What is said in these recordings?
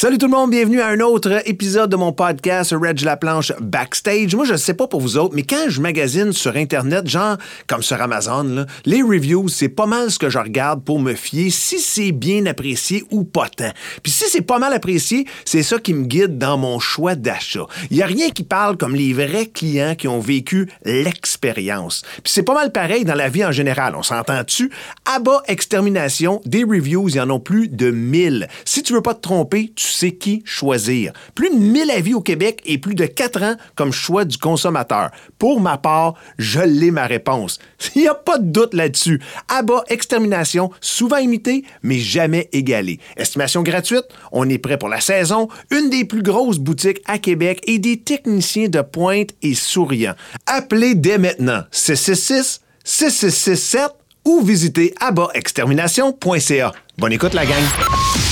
Salut tout le monde, bienvenue à un autre épisode de mon podcast Reg La Planche Backstage. Moi, je sais pas pour vous autres, mais quand je magasine sur Internet, genre comme sur Amazon, les reviews, c'est pas mal ce que je regarde pour me fier si c'est bien apprécié ou pas tant. Puis si c'est pas mal apprécié, c'est ça qui me guide dans mon choix d'achat. Il y a rien qui parle comme les vrais clients qui ont vécu l'expérience. Puis c'est pas mal pareil dans la vie en général, on s'entend-tu? À bas extermination, des reviews, il y en a plus de 1000. Si tu veux pas te tromper, tu sais qui choisir. Plus de 1000 avis au Québec et plus de 4 ans comme choix du consommateur. Pour ma part, je l'ai ma réponse. Il n'y a pas de doute là-dessus. Abat Extermination, souvent imité, mais jamais égalé. Estimation gratuite, on est prêt pour la saison, une des plus grosses boutiques à Québec et des techniciens de pointe et souriants. Appelez dès maintenant 666 6667 ou visitez abatextermination.ca. Bonne écoute la gang.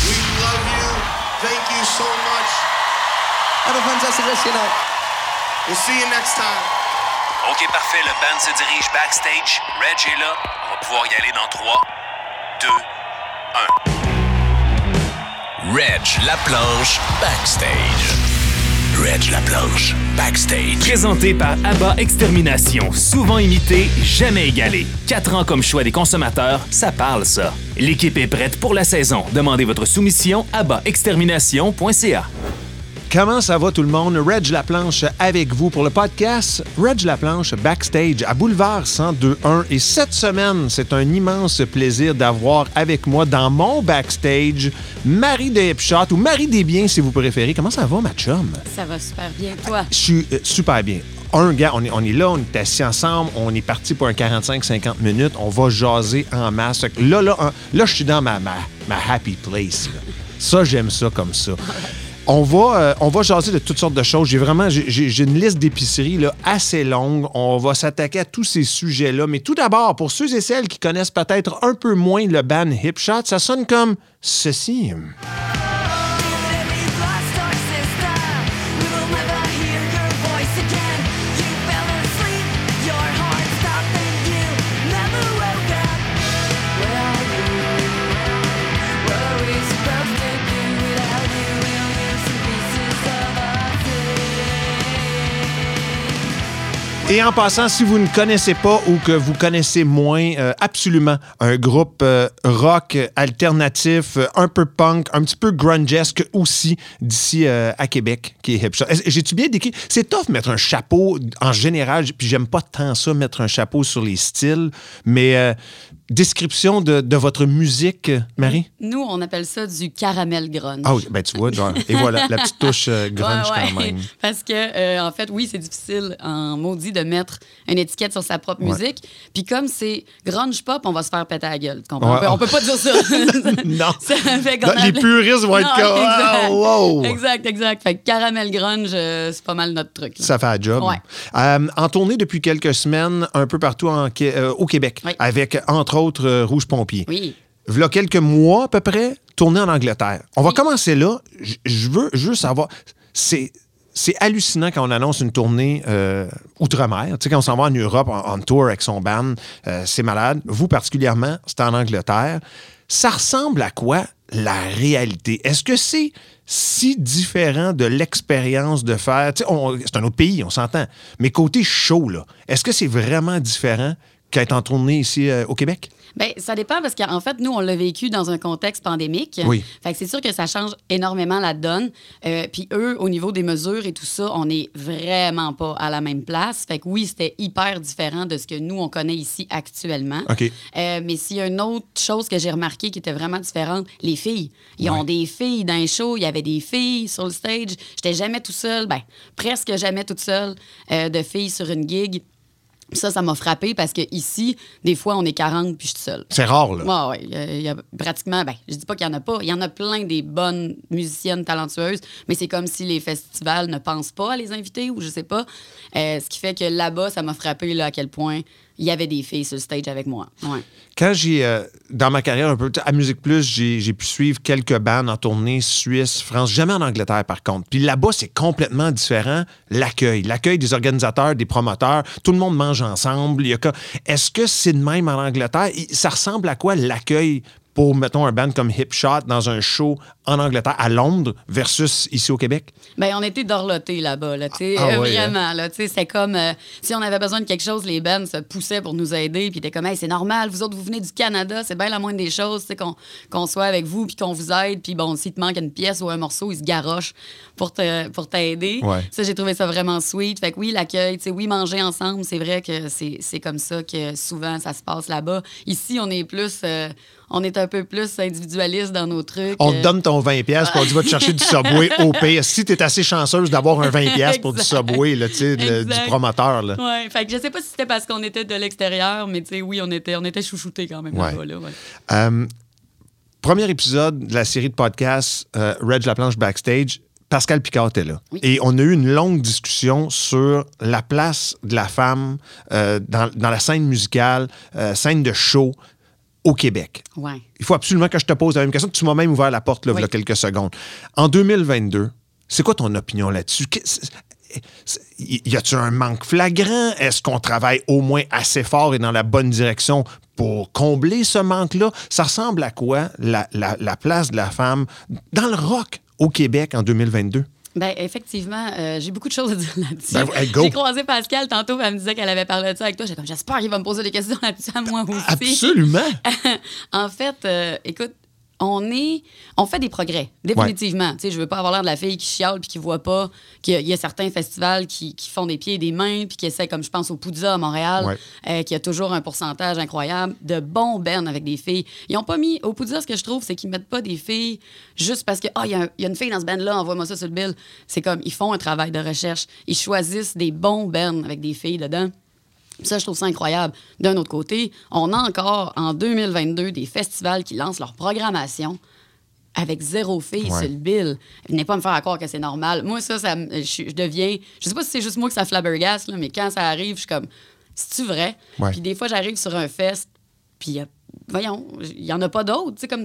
We'll see you next time. OK, parfait. Le band se dirige backstage. Reg est là. On va pouvoir y aller dans 3, 2, 1. Reg la planche backstage. Reg la planche backstage. Présenté par ABBA Extermination, souvent imité, jamais égalé. Quatre ans comme choix des consommateurs, ça parle ça. L'équipe est prête pour la saison. Demandez votre soumission à extermination.ca. Comment ça va tout le monde? Reg Laplanche avec vous pour le podcast Reg Laplanche Backstage à Boulevard 1021. Et cette semaine, c'est un immense plaisir d'avoir avec moi dans mon backstage Marie de Hipshot ou Marie Desbiens si vous préférez. Comment ça va, ma chum? Ça va super bien, toi? Je suis euh, super bien. Un gars, on est, on est là, on est assis ensemble, on est parti pour un 45-50 minutes, on va jaser en masse. Là, là, là, je suis dans ma, ma, ma happy place. là. Ça, j'aime ça comme ça. On va, euh, on va jaser de toutes sortes de choses. J'ai vraiment j'ai- une liste d'épiceries assez longue. On va s'attaquer à tous ces sujets-là. Mais tout d'abord, pour ceux et celles qui connaissent peut-être un peu moins le band Hip Shot, ça sonne comme ceci. Et en passant, si vous ne connaissez pas ou que vous connaissez moins euh, absolument un groupe euh, rock alternatif, euh, un peu punk, un petit peu grungesque aussi d'ici à Québec, qui est Hip Shot. Est-ce- J'ai-tu bien décrit? C'est tough mettre un chapeau en général, puis j'aime pas tant ça, mettre un chapeau sur les styles, mais description de, de votre musique, Marie? Nous, on appelle ça du caramel grunge. Ah oui, ben tu vois, genre, et voilà, la petite touche euh, grunge Ouais, ouais. quand même. Parce que, euh, en fait, oui, c'est difficile en maudit de mettre une étiquette sur sa propre Ouais. musique. Puis comme c'est grunge pop, on va se faire péter la gueule. On, peut, on peut pas dire ça. Non. Ça fait qu'on Non, les puristes vont être comme, exact. Ah, wow. Exact, exact. Fait que caramel grunge, euh, c'est pas mal notre truc. là. Ça fait un job. Euh, en tournée depuis quelques semaines, un peu partout en au Québec, Oui. avec entre autres euh, Rouge Pompier. Oui. V'là quelques mois à peu près, tournée en Angleterre. On va commencer là. Je veux juste savoir. C'est. C'est hallucinant quand on annonce une tournée euh, outre-mer. Tu sais, quand on s'en va en Europe en, en tour avec son band, euh, c'est malade. Vous, particulièrement, c'est en Angleterre. Ça ressemble à quoi la réalité? Est-ce que c'est si différent de l'expérience de faire? Tu sais, on- c'est un autre pays, on s'entend. Mais côté show, là, est-ce que c'est vraiment différent qu'être en tournée ici euh, au Québec? Bien, ça dépend parce qu'en fait, nous, on l'a vécu dans un contexte pandémique. Oui. Fait que c'est sûr que ça change énormément la donne. Euh, Puis eux, au niveau des mesures et tout ça, on n'est vraiment pas à la même place. Fait que oui, c'était hyper différent de ce que nous, on connaît ici actuellement. OK. Euh, mais s'il y a une autre chose que j'ai remarqué qui était vraiment différente, les filles. Ils ont des filles dans les shows, il y avait des filles sur le stage. J'étais jamais tout seul, ben presque jamais toute seule euh, de filles sur une gig. Ça, ça m'a frappé parce que ici, des fois, on est 40 puis je suis seule. C'est rare, là. Y a- il y, a pratiquement, ben, je dis pas qu'il y en a pas. Il y en a plein des bonnes musiciennes talentueuses, mais c'est comme si les festivals ne pensent pas à les inviter ou je sais pas. Euh, ce qui fait que là-bas, ça m'a frappé là, à quel point il y avait des filles sur le stage avec moi. Quand j'ai, euh, dans ma carrière un peu, à Musique Plus, j'ai pu suivre quelques bandes en tournée Suisse, France, jamais en Angleterre par contre. Puis là-bas, c'est complètement différent. L'accueil, l'accueil des organisateurs, des promoteurs, tout le monde mange ensemble. Est-ce que c'est de même en Angleterre? Ça ressemble à quoi l'accueil pour, mettons, un band comme Hip Shot dans un show en Angleterre, à Londres, versus ici au Québec? Ben, on était dorlotés là-bas, là, tu sais, Ah ouais, vraiment, là, tu sais, c'est comme euh, si on avait besoin de quelque chose, les bands se poussaient pour nous aider, puis t'es comme, hey, c'est normal, vous autres, vous venez du Canada, c'est bien la moindre des choses, tu sais, qu'on soit avec vous, puis qu'on vous aide, puis bon, s'il te manque une pièce ou un morceau, ils se garochent pour te- pour t'aider. Ouais. Ça, j'ai trouvé ça vraiment sweet. Fait que oui, l'accueil, tu sais, oui, manger ensemble, c'est vrai que c'est c'est comme ça que souvent ça se passe là-bas. Ici, on est plus, euh, on est un peu plus individualiste dans nos trucs. On te euh, donne ton 20$ pièces on dit va te chercher du Subway au pire. Si tu es assez chanceuse d'avoir un 20$ pièces pour du. Subway, là, le- du promoteur. Là. Ouais, fait que je sais pas si c'était parce qu'on était de l'extérieur, mais tu sais, oui, on était, on était chouchoutés quand même Ouais. Là, ouais. Euh, premier épisode de la série de podcasts euh, Reg la planche backstage. Pascal Picard était là. Oui. Et on a eu une longue discussion sur la place de la femme euh, dans, dans la scène musicale, euh, scène de show au Québec. Ouais. Il faut absolument que je te pose la même question. Tu m'as même ouvert la porte là, Oui. il y a quelques secondes. En 2022, c'est quoi ton opinion là-dessus? Y a-tu un manque flagrant? Est-ce qu'on travaille au moins assez fort et dans la bonne direction pour combler ce manque-là? Ça ressemble à quoi la, la- la place de la femme dans le rock au Québec en 2022? Ben, effectivement, euh, j'ai beaucoup de choses à dire là-dessus. Ben. J'ai croisé Pascal tantôt, elle me disait qu'elle avait parlé de ça avec toi. J'étais comme, j'espère qu'il va me poser des questions là-dessus à moi aussi. Absolument! en fait, euh, écoute, on est, on fait des progrès, définitivement. Tu sais, je veux pas avoir l'air de la fille qui chiale puis qui voit pas qu'il y a- il y, a certains festivals qui, qui font des pieds et des mains puis qui essaient, comme je pense au Poudza à Montréal, Ouais. euh, qui a toujours un pourcentage incroyable de bons bands avec des filles. Ils ont pas mis au Poudza, ce que je trouve, c'est qu'ils mettent pas des filles juste parce que ah il y, a un- il y a une fille dans ce band là, envoie-moi ça sur le bill. C'est comme ils font un travail de recherche, ils choisissent des bons bands avec des filles dedans. Ça, je trouve ça incroyable. D'un autre côté, on a encore en 2022 des festivals qui lancent leur programmation avec zéro fille Ouais. sur le bill. Venez pas me faire croire que c'est normal. Moi, ça, je, je deviens. Je sais pas si c'est juste moi que ça flabbergasse, là, mais quand ça arrive, je suis comme. C'est-tu vrai? Puis des fois, j'arrive sur un fest, puis euh, voyons, il y en a pas d'autres. Tu sais, comme.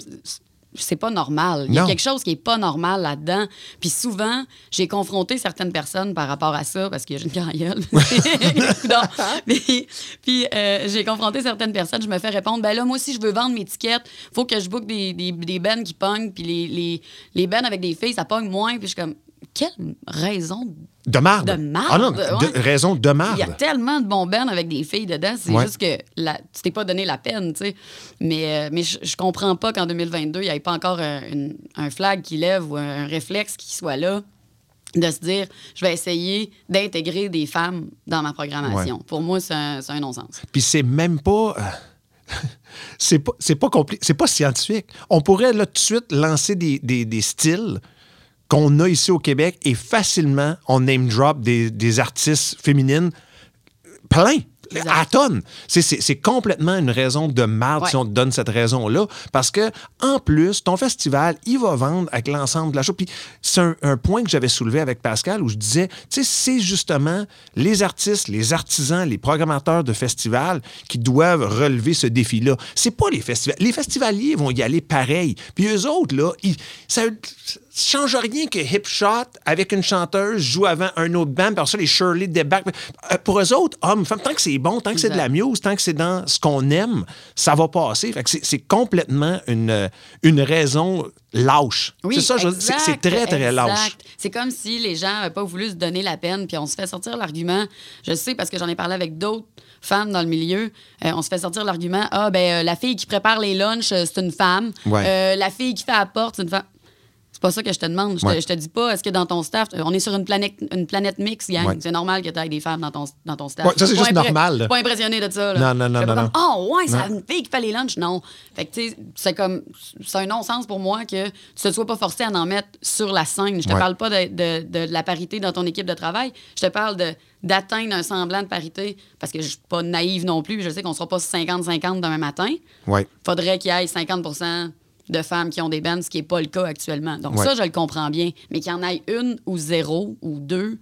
C'est pas normal. Il y a Non. quelque chose qui est pas normal là-dedans. Puis souvent, j'ai confronté certaines personnes par rapport à ça parce que j'ai une grande puis puis, euh, j'ai confronté certaines personnes. Je me fais répondre ben là, moi aussi, je veux vendre mes tickets. faut que je book des, des, des bands qui pognent. Puis les, les, les bands avec des filles, ça pogne moins. Puis je suis comme quelle raison De marde. De marde, Ah non, de- ouais. raison de marde. il y a tellement de bons bands avec des filles dedans, c'est Ouais. juste que la, tu t'es pas donné la peine, tu sais. Mais, euh, mais je, je comprends pas qu'en 2022, il n'y ait pas encore un, une- un flag qui lève ou un, réflexe qui soit là de se dire je vais essayer d'intégrer des femmes dans ma programmation. Pour moi, c'est un, un non-sens. Puis c'est même pas. euh, c'est pas, pas compli- c'est pas scientifique. On pourrait là tout de suite lancer des, des- des styles qu'on a ici au Québec et facilement on name drop des, des artistes féminines plein. Exact. À tonnes. C'est- complètement une raison de Ouais. si on te donne cette raison-là. Parce que, en plus, ton festival, il va vendre avec l'ensemble de la chose. Puis c'est un, un point que j'avais soulevé avec Pascal où je disais, tu sais, c'est justement les artistes, les artisans, les programmateurs de festivals qui doivent relever ce défi-là. C'est pas les festivals. Les festivaliers vont y aller pareil. Puis eux autres, là, ils- ça change rien que Hip Shot avec une chanteuse joue avant un autre band, après ça, les Shirley débarquent. Euh, Pour eux autres, hommes, femmes, tant que c'est bon, tant que c'est de la muse, tant que c'est dans ce qu'on aime, ça va passer. Fait que c'est- complètement une, une raison lâche. Oui, c'est ça, c'est très, très lâche. exact. C'est comme si les gens n'avaient pas voulu se donner la peine, puis on se fait sortir l'argument. Je sais parce que j'en ai parlé avec d'autres femmes dans le milieu. euh, on se fait sortir l'argument ah, ben euh, la fille qui prépare les lunchs, euh, c'est une femme. Ouais. La fille qui fait la porte, c'est une femme. C'est pas ça que je te demande. Je, Ouais. te, je te dis pas, est-ce que dans ton staff, on est sur une planète, une planète mix, gang. Ouais. C'est normal que tu aies des femmes dans ton, dans ton staff. Ouais, ça, c'est juste normal. Pas impressionné de ça. là. Non, non, non, non, Oh, ouais, c'est une fille qui fait les lunchs. Non. Fait que, tu sais, c'est comme. C'est un non-sens pour moi que tu ne sois pas forcé à en mettre sur la scène. Je te parle pas de, de- de la parité dans ton équipe de travail. Je te parle de d'atteindre un semblant de parité parce que je suis pas naïve non plus. Je sais qu'on sera pas 50-50 demain matin. Ouais. Faudrait qu'il y ait 50 de femmes qui ont des bands, ce qui n'est pas le cas actuellement. Donc Ouais. ça, je le comprends bien. Mais qu'il y en ait une ou zéro ou deux,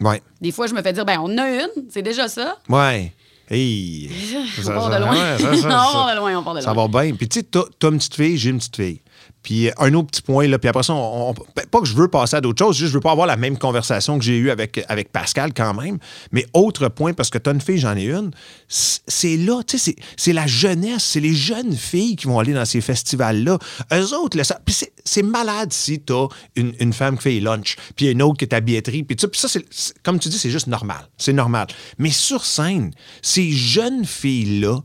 Ouais. des fois, je me fais dire, ben on a une, c'est déjà ça. Ouais. Hey. On part de loin. ça, ça, Non, on ça- part de loin, on part de Ça loin. va bien. Puis, tu sais, t'as une petite fille, j'ai une petite fille. Puis un autre petit point, là, puis après ça, on, ben, pas que je veux passer à d'autres choses, juste je veux pas avoir la même conversation que j'ai eue avec, Pascal quand même. Mais autre point, parce que t'as une fille, j'en ai une, c'est là, tu sais, c'est- la jeunesse, c'est les jeunes filles qui vont aller dans ces festivals-là. Eux autres, là, ça- c'est- malade si t'as une, une femme qui fait les lunchs, puis une autre qui est à billetterie, puis ça, ça, c'est- comme tu dis, c'est juste normal. C'est normal. Mais sur scène, ces jeunes filles-là,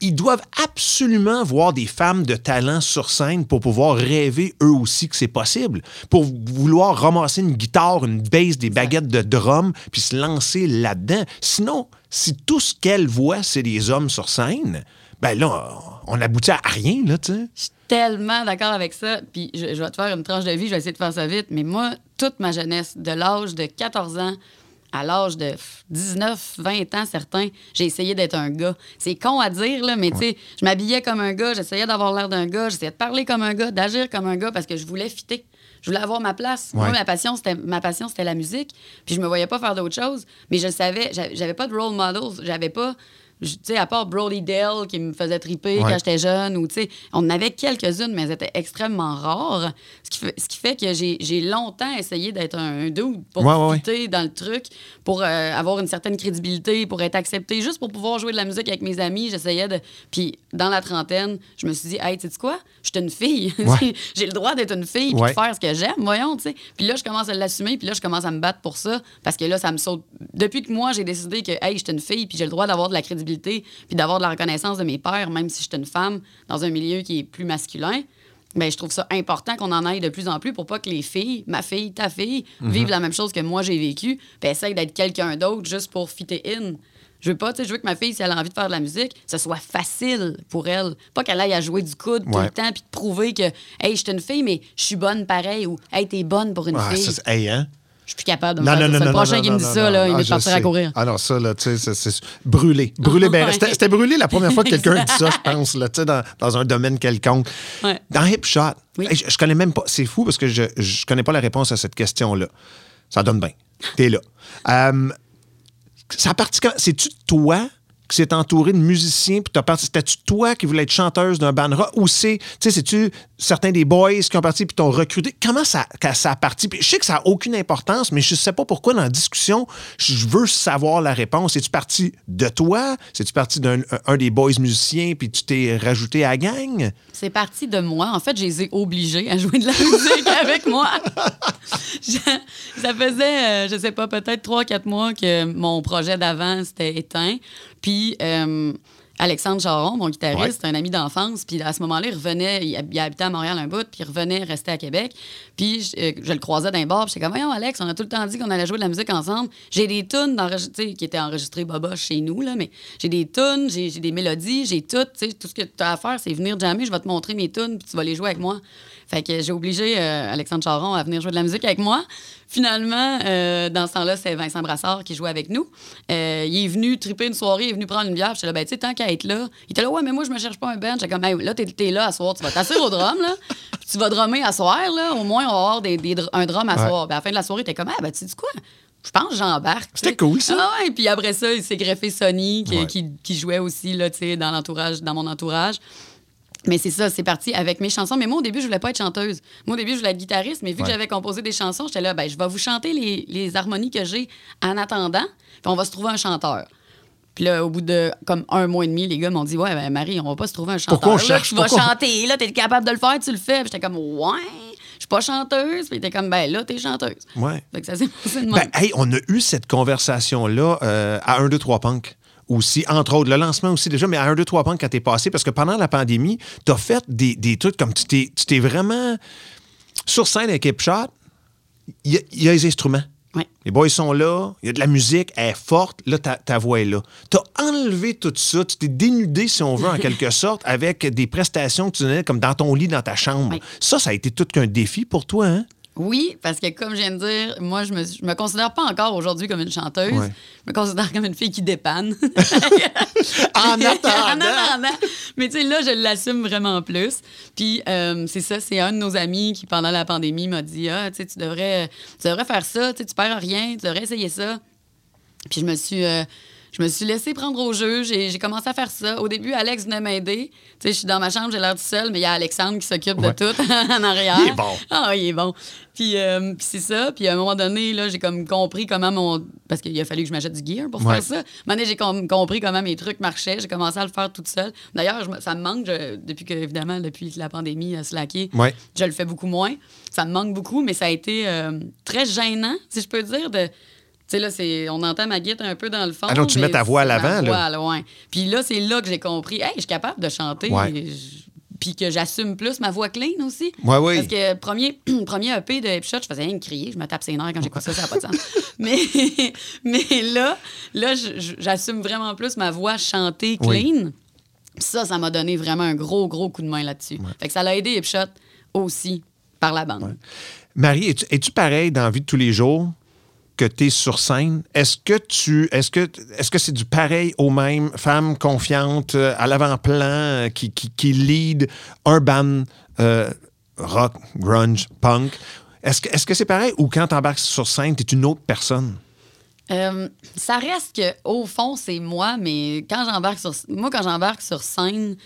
ils doivent absolument voir des femmes de talent sur scène pour pouvoir rêver eux aussi que c'est possible, pour vouloir ramasser une guitare, une bass, des baguettes de drum, puis se lancer là-dedans. Sinon, si tout ce qu'elles voient, c'est des hommes sur scène, ben là, on aboutit à rien, là, tu sais. Je suis tellement d'accord avec ça. Puis je, je vais te faire une tranche de vie, je vais essayer de faire ça vite. Mais moi, toute ma jeunesse, de l'âge de 14 ans à l'âge de 19, 20 ans, certains, j'ai essayé d'être un gars. C'est con à dire, là, mais tu sais, je m'habillais comme un gars, j'essayais d'avoir l'air d'un gars, j'essayais de parler comme un gars, d'agir comme un gars parce que je voulais fitter. Je voulais avoir ma place. Moi, ma passion, c'était ma passion, c'était la musique. Puis je me voyais pas faire d'autre chose. Mais je savais, j'a- j'avais pas de role models. J'avais pas, tu sais, à part Brody Dale qui me faisait triper Ouais. quand j'étais jeune, ou tu sais, on en avait quelques-unes, mais elles étaient extrêmement rares. Ce qui fait, ce qui fait que j'ai longtemps essayé d'être un, un dude pour Ouais, ouais, dans le truc, pour euh, avoir une certaine crédibilité, pour être accepté, juste pour pouvoir jouer de la musique avec mes amis. J'essayais de. Puis dans la trentaine, je me suis dit, hey, tu sais quoi? Je suis une fille. J'ai le droit d'être une fille puis de faire ce que j'aime, voyons, tu sais. Puis là, je commence à l'assumer, puis là, je commence à me battre pour ça, parce que là, ça me saute. Depuis que moi, j'ai décidé que, hey, je suis une fille, puis j'ai le droit d'avoir de la crédibilité, puis d'avoir de la reconnaissance de mes pères, même si je suis une femme dans un milieu qui est plus masculin. Ben, je trouve ça important qu'on en aille de plus en plus pour pas que les filles, ma fille, ta fille, Mhm. vivent la même chose que moi j'ai vécu, puis essayent d'être quelqu'un d'autre juste pour fitter in. Je veux pas, tu sais, je veux que ma fille, si elle a envie de faire de la musique, ce soit facile pour elle. Pas qu'elle aille à jouer du coude tout Ouais. le temps puis de prouver que, hey, je suis une fille, mais je suis bonne pareil, ou hey, t'es bonne pour une Ah, fille. ça, hey, hein? Je suis plus capable de me Non, faire non, non, le prochain qui me dit ça, là, il Ah, va je partir à courir. Ah non, ça, là, tu sais, c'est- brûlé. Brûlé, ben, c'était brûlé la première fois que quelqu'un dit ça, je pense, là, tu sais, dans, dans un domaine quelconque. Ouais. Dans Hip Shot, Oui. je, je connais même pas, c'est fou parce que je, je connais pas la réponse à cette question-là. Ça donne bien. T'es là. Euh, ça a parti quand? C'est-tu toi qui s'est entouré de musiciens, puis t'as parti, c'était-tu toi qui voulais être chanteuse d'un band rock, ou c'est, tu sais, c'est-tu certains des boys qui ont parti puis t'ont recruté? Comment ça, ça a parti? Puis je sais que ça a aucune importance, mais je sais pas pourquoi dans la discussion, je veux savoir la réponse. Es-tu parti de toi? C'est-tu parti d'un un- des boys musiciens, puis tu t'es rajouté à la gang? C'est parti de moi. En fait, je les ai obligés à jouer de la musique avec moi. Ça faisait, euh, je sais pas, peut-être 3-4 mois que mon projet d'avant s'était éteint. Puis euh, Alexandre Charon, mon guitariste, un ami d'enfance, puis à ce moment-là, il revenait, il, hab- il habitait à Montréal un bout, puis il revenait rester à Québec. Puis je, euh, je le croisais d'un bar, puis j'étais comme, voyons, Alex, on a tout le temps dit qu'on allait jouer de la musique ensemble. J'ai des tunes qui étaient enregistrées boboche chez nous, là, mais j'ai des tunes, j'ai des mélodies, j'ai tout. tu sais, Tout ce que tu as à faire, c'est venir jammer, je vais te montrer mes tunes, puis tu vas les jouer avec moi. Fait que j'ai obligé euh, Alexandre Charon à venir jouer de la musique avec moi. Finalement, euh, dans ce temps-là, c'est Vincent Brassard qui jouait avec nous. Euh, il est venu triper une soirée, il est venu prendre une bière. J'étais là, ben, tu sais, tant qu'à être là. Il était là, ouais, mais moi, je me cherche pas un band. J'étais comme, Hey, là, t'es es là à soir, tu vas t'asseoir au drum, là. Puis tu vas drummer à soir, là. Au moins, on va avoir des, des dr- un drum à Ouais. soir. Puis à la fin de la soirée, t'es comme, ah, ben, tu sais quoi? Je pense que j'embarque. C'était cool, ça. Ah ouais, puis après ça, il s'est greffé Sonny, qui, Ouais. qui, qui jouait aussi, là, tu sais, dans l'entourage, dans mon entourage. Mais c'est ça, c'est parti avec mes chansons. Mais moi, au début, je voulais pas être chanteuse. Moi, au début, je voulais être guitariste, mais vu Ouais. que j'avais composé des chansons, j'étais là, ben, je vais vous chanter les, les harmonies que j'ai en attendant, puis on va se trouver un chanteur. Puis là, au bout de comme un mois et demi, les gars m'ont dit Ouais, ben Marie, on va pas se trouver un chanteur. Pourquoi on Là, cherche? Tu vas Pourquoi? chanter, là, t'es capable de le faire, tu le fais. Puis j'étais comme Ouais, je suis pas chanteuse. Puis t'es comme Ben là, t'es chanteuse. Ouais. Fait que ça s'est passé de même. Ben, hey, on a eu cette conversation-là euh, à 1, 2, 3 Punk. Aussi, entre autres, le lancement aussi déjà, mais à 1, 2, 3 Punk quand t'es passé, parce que pendant la pandémie, t'as fait des, des trucs comme tu t'es, tu t'es vraiment. Sur scène avec Hip Shot, il y, a- il y a les instruments. Ouais. Les boys sont là, il y a de la musique, elle est forte, là, ta, ta voix est là. T'as enlevé tout ça, tu t'es dénudé, si on veut, en quelque sorte, avec des prestations que tu donnais comme dans ton lit, dans ta chambre. Ça, ça a été tout qu'un défi pour toi, hein? Oui, parce que comme je viens de dire, moi, je me, je me considère pas encore aujourd'hui comme une chanteuse. Ouais. Je me considère comme une fille qui dépanne. En attendant. En attendant. Mais tu sais, là, je l'assume vraiment plus. Puis euh, c'est ça, c'est un de nos amis qui, pendant la pandémie, m'a dit Ah, tu devrais, tu devrais faire ça, tu perds rien, tu devrais essayer ça. Puis je me suis. euh, je me suis laissée prendre au jeu. J'ai j'ai commencé à faire ça. Au début, Alex venait m'aider. Tu sais, je suis dans ma chambre, j'ai l'air tout seul, mais il y a Alexandre qui s'occupe Ouais. de tout en arrière. Il est bon. Ah, il est bon. Puis, euh, puis c'est ça. Puis à un moment donné, là, j'ai comme compris comment mon. Parce qu'il a fallu que je m'achète du gear pour Ouais. faire ça. À un moment donné, j'ai com- compris comment mes trucs marchaient. J'ai commencé à le faire toute seule. D'ailleurs, ça me manque je- depuis que, évidemment, depuis que la pandémie a slacké. Ouais. Je le fais beaucoup moins. Ça me manque beaucoup, mais ça a été euh, très gênant, si je peux dire, de. Tu sais, là, c'est, on entend ma guitare un peu dans le fond. Ah non, tu mets ta voix à l'avant, là. voix, ouais. Puis là, c'est là que j'ai compris, hey, je suis capable de chanter. Ouais. Puis que j'assume plus ma voix clean aussi. Ouais, oui. Parce que premier, premier EP de Hipshot, je faisais rien que crier. Je me tape ses nerfs quand j'écoute ça, ça n'a pas de sens. mais, mais là, là j'assume vraiment plus ma voix chantée Oui. clean. Puis ça, ça m'a donné vraiment un gros, gros coup de main là-dessus. Fait que ça l'a aidé Hipshot aussi par la bande. Marie, es-tu, es-tu pareil dans la vie de tous les jours? Que tu es sur scène? Est-ce que tu est-ce que est-ce que c'est du pareil au même femme confiante euh, à l'avant-plan euh, qui, qui, qui lead un band euh, rock, grunge, punk? Est-ce que est-ce que c'est pareil ou quand tu embarques sur scène, tu es une autre personne? Euh, ça reste que au fond c'est moi, mais quand j'embarque sur moi quand j'embarque sur scène,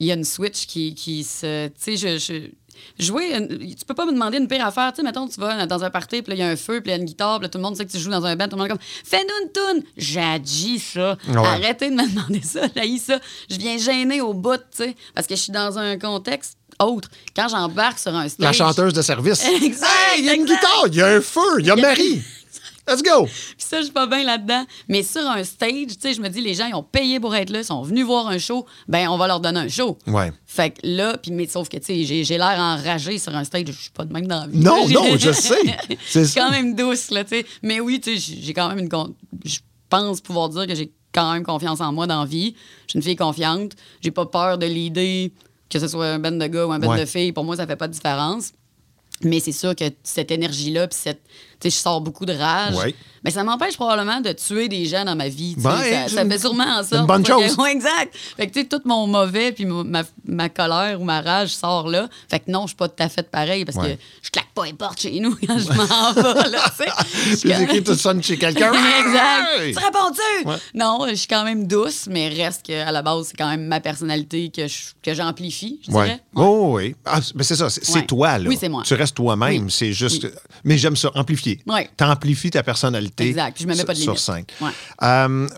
il y a une switch qui, qui se, tu sais, je jouer, une- tu peux pas me demander une pire affaire, tu sais, mettons tu vas dans un party, puis là il y a un feu, puis il y a une guitare, puis tout le monde sait que tu joues dans un band, tout le monde est comme fais-nous une toune, j'ai ça, Ouais. arrêtez de me demander ça, j'ai ça, je viens gêner au bout, tu sais, parce que je suis dans un contexte autre. Quand j'embarque sur un stage, La chanteuse de service. Exact, Hey, il y a une exact. guitare, il y a un feu, Il y a- Marie. Let's go. Puis ça, je suis pas bien là-dedans. Mais sur un stage, tu sais, je me dis, les gens, ils ont payé pour être là, ils sont venus voir un show, ben on va leur donner un show. Ouais. Fait que là, puis mais sauf que, tu sais, j'ai, j'ai l'air enragé sur un stage, je suis pas de même dans la vie. Non, J'ai- non, je sais. C'est Je suis quand même douce, là, tu sais. Mais oui, tu sais, j'ai j'ai quand même une... con- Je pense pouvoir dire que j'ai quand même confiance en moi dans la vie. Je suis une fille confiante. J'ai pas peur de l'idée que ce soit un band de gars ou un Ouais. de filles. Pour moi, ça fait pas de différence. Mais c'est sûr que cette énergie-là, puis cette. Je sors beaucoup de rage. Ouais. Mais ça m'empêche probablement de tuer des gens dans ma vie. Ben, ça, ça fait sûrement en sorte. une bonne que- chose. Ouais, exact. Fait que, tu sais, tout mon mauvais puis ma, ma- colère ou ma rage sort là. Fait que non, je suis pas tout à fait pareil parce Ouais. que je claque pas les portes chez nous quand je m'en vais, là, tu sais. Écrits tout sonne chez quelqu'un. exact. Hey! Tu réponds-tu? Ouais. Non, je suis quand même douce, mais reste qu'à la base, c'est quand même ma personnalité que je- que j'amplifie, je Ouais. dirais. Oh, oui. Ah, mais c'est ça, c'est toi, là. Oui, c'est moi. Tu restes toi-même, Oui. c'est juste. Oui. Mais j'aime ça, amplifier. Ouais. T'amplifies ta personnalité. Exact, je me mets sur- pas de Sur limite. scène. Ouais. Euh,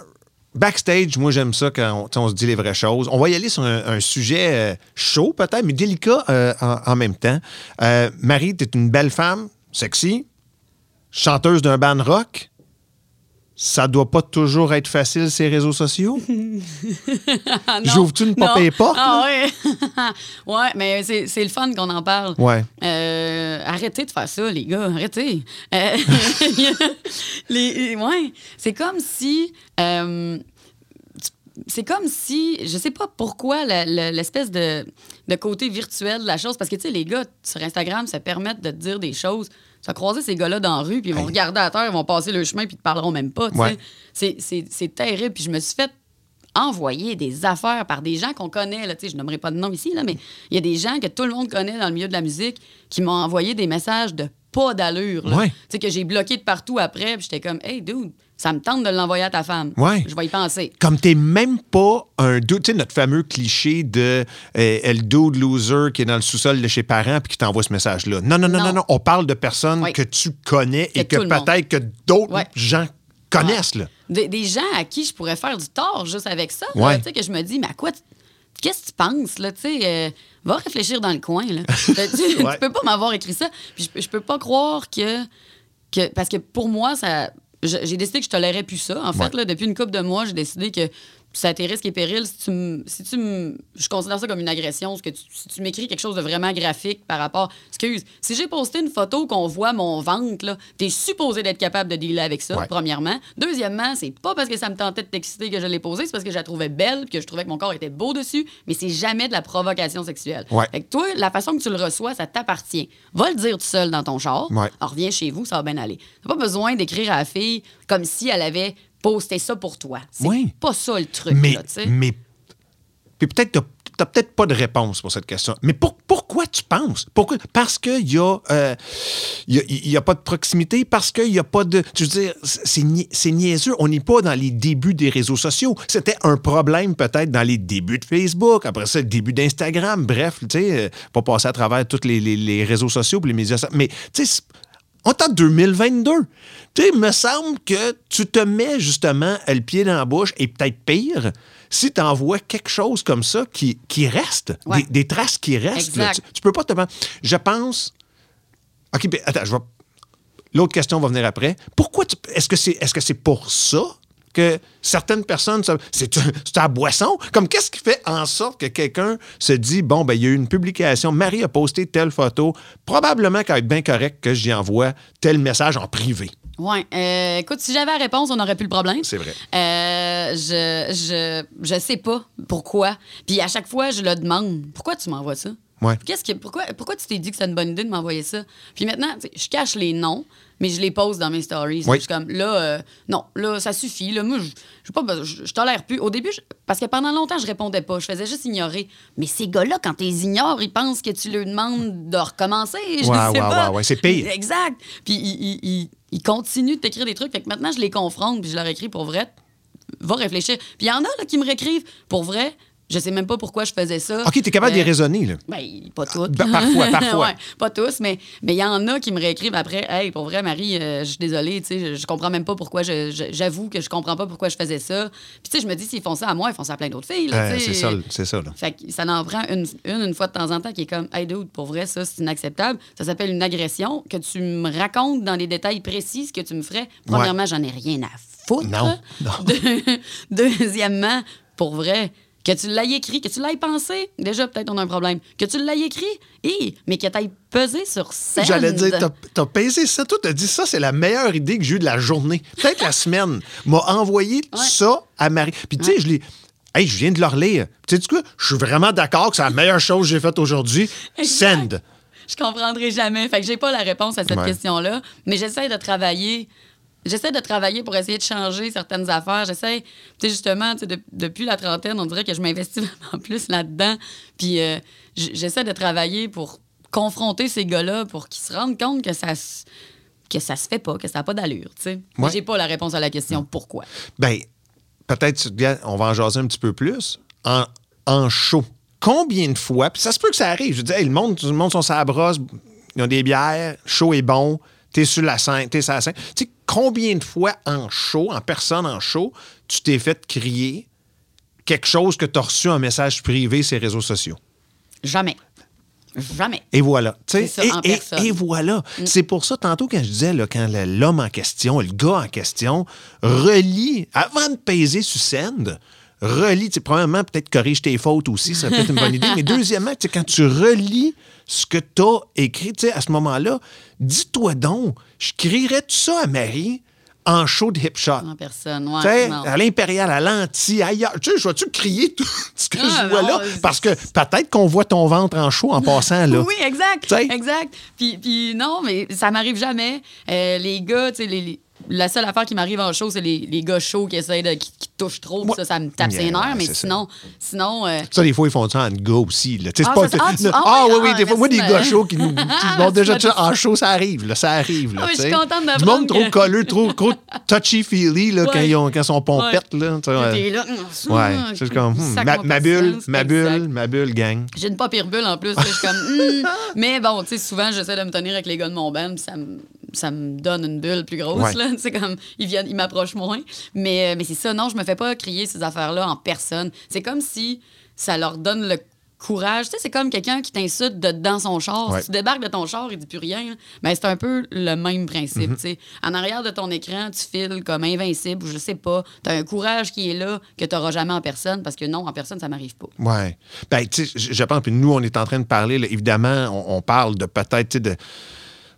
backstage, moi, j'aime ça quand on, tu se dit les vraies choses. On va y aller sur un, un sujet euh, chaud, peut-être, mais délicat euh, en, en même temps. Euh, Marie, t'es une belle femme, sexy, chanteuse d'un band rock. Ça doit pas toujours être facile, ces réseaux sociaux? J'ouvre-tu une porte et porte, Ah ouais. ouais, mais c'est le fun qu'on en parle. Ouais. Euh, arrêtez de faire ça, les gars. Arrêtez. Euh, les, ouais. C'est comme si. euh, c'est comme si, je sais pas pourquoi, l'espèce de, de côté virtuel de la chose, parce que, tu sais, les gars sur Instagram se permettent de te dire des choses. Tu vas croiser ces gars-là dans la rue, puis ils vont regarder à terre, ils vont passer le chemin, puis ils te parleront même pas. Ouais. C'est- terrible. Puis je me suis fait envoyer des affaires par des gens qu'on connaît. Là, je nommerai pas de nom ici, là, mais il y a des gens que tout le monde connaît dans le milieu de la musique qui m'ont envoyé des messages de pas d'allure. Ouais. Tu sais, que j'ai bloqué de partout après. Puis j'étais comme, hey, dude, ça me tente de l'envoyer à ta femme. Ouais. Je vais y penser. comme t'es même pas un dude, tu sais, notre fameux cliché de euh, le dude loser qui est dans le sous-sol de chez parents puis qui t'envoie ce message-là. Non, non, non, non, Non. non. On parle de personnes Oui. que tu connais et Que peut-être que d'autres Ouais. gens connaissent, là. Des, des gens à qui je pourrais faire du tort juste avec ça. Ouais. Tu sais, que je me dis, mais à quoi Qu'est-ce que tu penses, là? Tu sais, euh, va réfléchir dans le coin, là. Tu, tu peux pas m'avoir écrit ça. Puis je, je peux pas croire que, que. Parce que pour moi, ça. J'ai décidé que je tolérais plus ça. En fait, Ouais. là, depuis une couple de mois, j'ai décidé que ça tes risques et périls. Si tu me- si tu je considère ça comme une agression. Que tu- si tu m'écris quelque chose de vraiment graphique par rapport. Excuse, si j'ai posté une photo qu'on voit mon ventre, là, t'es supposé d'être capable de dealer avec ça, Ouais. premièrement. Deuxièmement, c'est pas parce que ça me tentait de t'exciter que je l'ai posé, c'est parce que je la trouvais belle, que je trouvais que mon corps était beau dessus, mais c'est jamais de la provocation sexuelle. Ouais. Fait que toi, la façon que tu le reçois, ça t'appartient. Va le dire tout seul dans ton char. Ouais. Alors, reviens chez vous, ça va bien aller. T'as pas besoin d'écrire à la fille comme si elle avait posté ça pour toi. C'est Oui. pas ça le truc, Mais, là, tu mais puis peut-être tu n'as peut-être pas de réponse pour cette question. Mais pour- pourquoi tu penses? Pourquoi? Parce qu'il n'y a, euh, il y a, y a pas de proximité, parce qu'il n'y a pas de... Je veux dire, c'est nia- c'est niaiseux. On n'est pas dans les débuts des réseaux sociaux. C'était un problème peut-être dans les débuts de Facebook, après ça, le début d'Instagram. Bref, tu sais, euh, pas passer à travers tous les, les- les réseaux sociaux et les médias sociaux. Mais, tu sais, on est en 2022. Tu sais, il me semble que tu te mets justement le pied dans la bouche et peut-être pire si tu envoies quelque chose comme ça qui, qui reste, Ouais. des, des traces qui restent. là. Tu, tu peux pas te. Je pense. OK, ben, attends, je vais. L'autre question va venir après. Pourquoi tu... Est-ce que c'est est -ce c'est pour ça que certaines personnes... C'est à boisson? Comme qu'est-ce qui fait en sorte que quelqu'un se dit, bon, ben il y a eu une publication, Marie a posté telle photo, probablement qu'elle être bien correct que j'y envoie tel message en privé. Ouais. euh, écoute, si j'avais la réponse, on n'aurait plus le problème. C'est vrai. Euh, je, je, je sais pas pourquoi. Puis à chaque fois, je le demande. Pourquoi tu m'envoies ça? Ouais. Qu'est-ce que, pourquoi, pourquoi tu t'es dit que c'était une bonne idée de m'envoyer ça? Puis maintenant, je cache les noms, mais je les pose dans mes stories. Oui. Je suis comme, là, euh, non, là, ça suffit. Là, moi, je, pas je, je tolère plus. Au début, je- parce que pendant longtemps, je répondais pas. Je faisais juste ignorer. Mais ces gars-là, quand tu les ignores, ils pensent que tu leur demandes de recommencer. Je Ouais, sais ouais, pas. ouais, ouais, c'est pire. Exact. Puis ils, ils- ils- ils continuent de t'écrire des trucs. Fait que maintenant, je les confronte, puis je leur écris pour vrai. Va réfléchir. Puis il y en a là, qui me réécrivent pour vrai. Je sais même pas pourquoi je faisais ça. OK, tu es capable Euh, de les raisonner, là. ben, pas toutes. Ben, parfois, parfois. Ouais, pas tous, mais mais il y en a qui me réécrivent après. Hey, pour vrai, Marie, euh, je suis désolée, tu sais, je, je comprends même pas pourquoi. J'avoue que je comprends pas pourquoi je faisais ça. Puis, tu sais, je me dis, s'ils font ça à moi, ils font ça à plein d'autres filles. Euh, c'est ça, c'est ça, là. Fait que ça en prend une, une, une fois de temps en temps qui est comme, hey, dude, pour vrai, ça, c'est inacceptable. Ça s'appelle une agression. Que tu me racontes dans des détails précis ce que tu me ferais. Premièrement, j'en ai rien à foutre. Non, non. De- Deuxièmement, pour vrai, que tu l'aies écrit, que tu l'aies pensé, déjà, peut-être on a un problème. Que tu l'aies écrit, hi, mais que tu aies pesé sur scène. J'allais dire, t'as- t'as pesé ça, toi, t'as dit ça, c'est la meilleure idée que j'ai eue de la journée. Peut-être la semaine. M'a envoyé ça à Marie. Puis, tu sais, je l'ai. Hey, je viens de le relire. Tu sais, quoi? Je suis vraiment d'accord que c'est la meilleure chose que j'ai faite aujourd'hui. Send. Je comprendrai jamais. Fait que j'ai pas la réponse à cette Ouais. question-là, mais j'essaie de travailler. J'essaie de travailler pour essayer de changer certaines affaires. J'essaie, tu sais, justement, de- depuis la trentaine, on dirait que je m'investis vraiment plus là-dedans. Puis euh, j'essaie de travailler pour confronter ces gars-là pour qu'ils se rendent compte que ça se, que ça se fait pas, que ça n'a pas d'allure, tu sais. Ouais. J'ai pas la réponse à la question pourquoi. Ben, peut-être, on va en jaser un petit peu plus. En, en show. Combien de fois, puis ça se peut que ça arrive, je veux dire, hey, le monde, tout le monde sont brosse, ils ont des bières, chaud et bon, t'es sur la scène, t'es sur la scène. Tu sais, combien de fois en show, en personne en show, tu t'es fait crier quelque chose que tu as reçu en message privé sur les réseaux sociaux? Jamais. Jamais. Et voilà. C'est ça, et, en et- voilà. C'est pour ça, tantôt, quand je disais, là, quand l'homme en question, le gars en question, relie, avant de peser sur send, sais, premièrement, peut-être corrige tes fautes aussi, ça peut être une bonne idée, mais deuxièmement, tu sais, quand tu relis ce que tu as écrit, tu sais, à ce moment-là, dis-toi donc, je crierais tout ça à Marie en show de hip shot. En personne, Tu ouais. à l'impérial, à l'anti, ailleurs. Tu sais, je vais-tu crier tout ce que Ah, je vois non, là? Parce que peut-être qu'on voit ton ventre en chaud en passant là. Oui, exact. Tu sais? Exact. Puis, puis non, mais ça m'arrive jamais. Euh, les gars, tu sais, les- la seule affaire qui m'arrive en show, c'est les, les gars chauds qui essayent de. qui, qui touchent trop. Ouais. Ça, ça me tape ses Yeah, nerfs. Mais c'est ça. sinon, sinon euh, Ça, des fois, ils font ça en gars aussi. Là. Ah, pas- ça- ah, tu- ah, ah, oui, oui, des fois, moi, des gars chauds qui nous. bon, déjà, en show, ça arrive. Là, ça arrive. Là, je suis contente Du d'apprendre monde trop colleux, trop, trop touchy-feely là, quand, ils ont, quand ils sont pompettes. Là, ouais. c'est comme hmm, ma, bulle, ma bulle, ma bulle, gang. J'ai une pas pire bulle en plus. Je suis comme. hum. Mais bon, tu sais, souvent, j'essaie de me tenir avec les gars de mon band, puis ça me, ça me donne une bulle plus grosse. Ouais. Sais, comme, ils viennent, ils m'approchent moins. Mais, euh, mais c'est ça, non, je me fais pas crier ces affaires-là en personne. C'est comme si ça leur donne le courage. Tu sais, c'est comme quelqu'un qui t'insulte de, dans son char. Ouais. Si tu débarques de ton char, il dit plus rien. là. Ben, c'est un peu le même principe. Mm-hmm. tu sais. En arrière de ton écran, tu files comme invincible ou je sais pas. Tu as un courage qui est là que tu n'auras jamais en personne parce que non, en personne, ça m'arrive pas. Ouais. Ben, tu sais, je pense, puis nous, on est en train de parler, là, évidemment, on, on parle de peut-être, tu sais, de,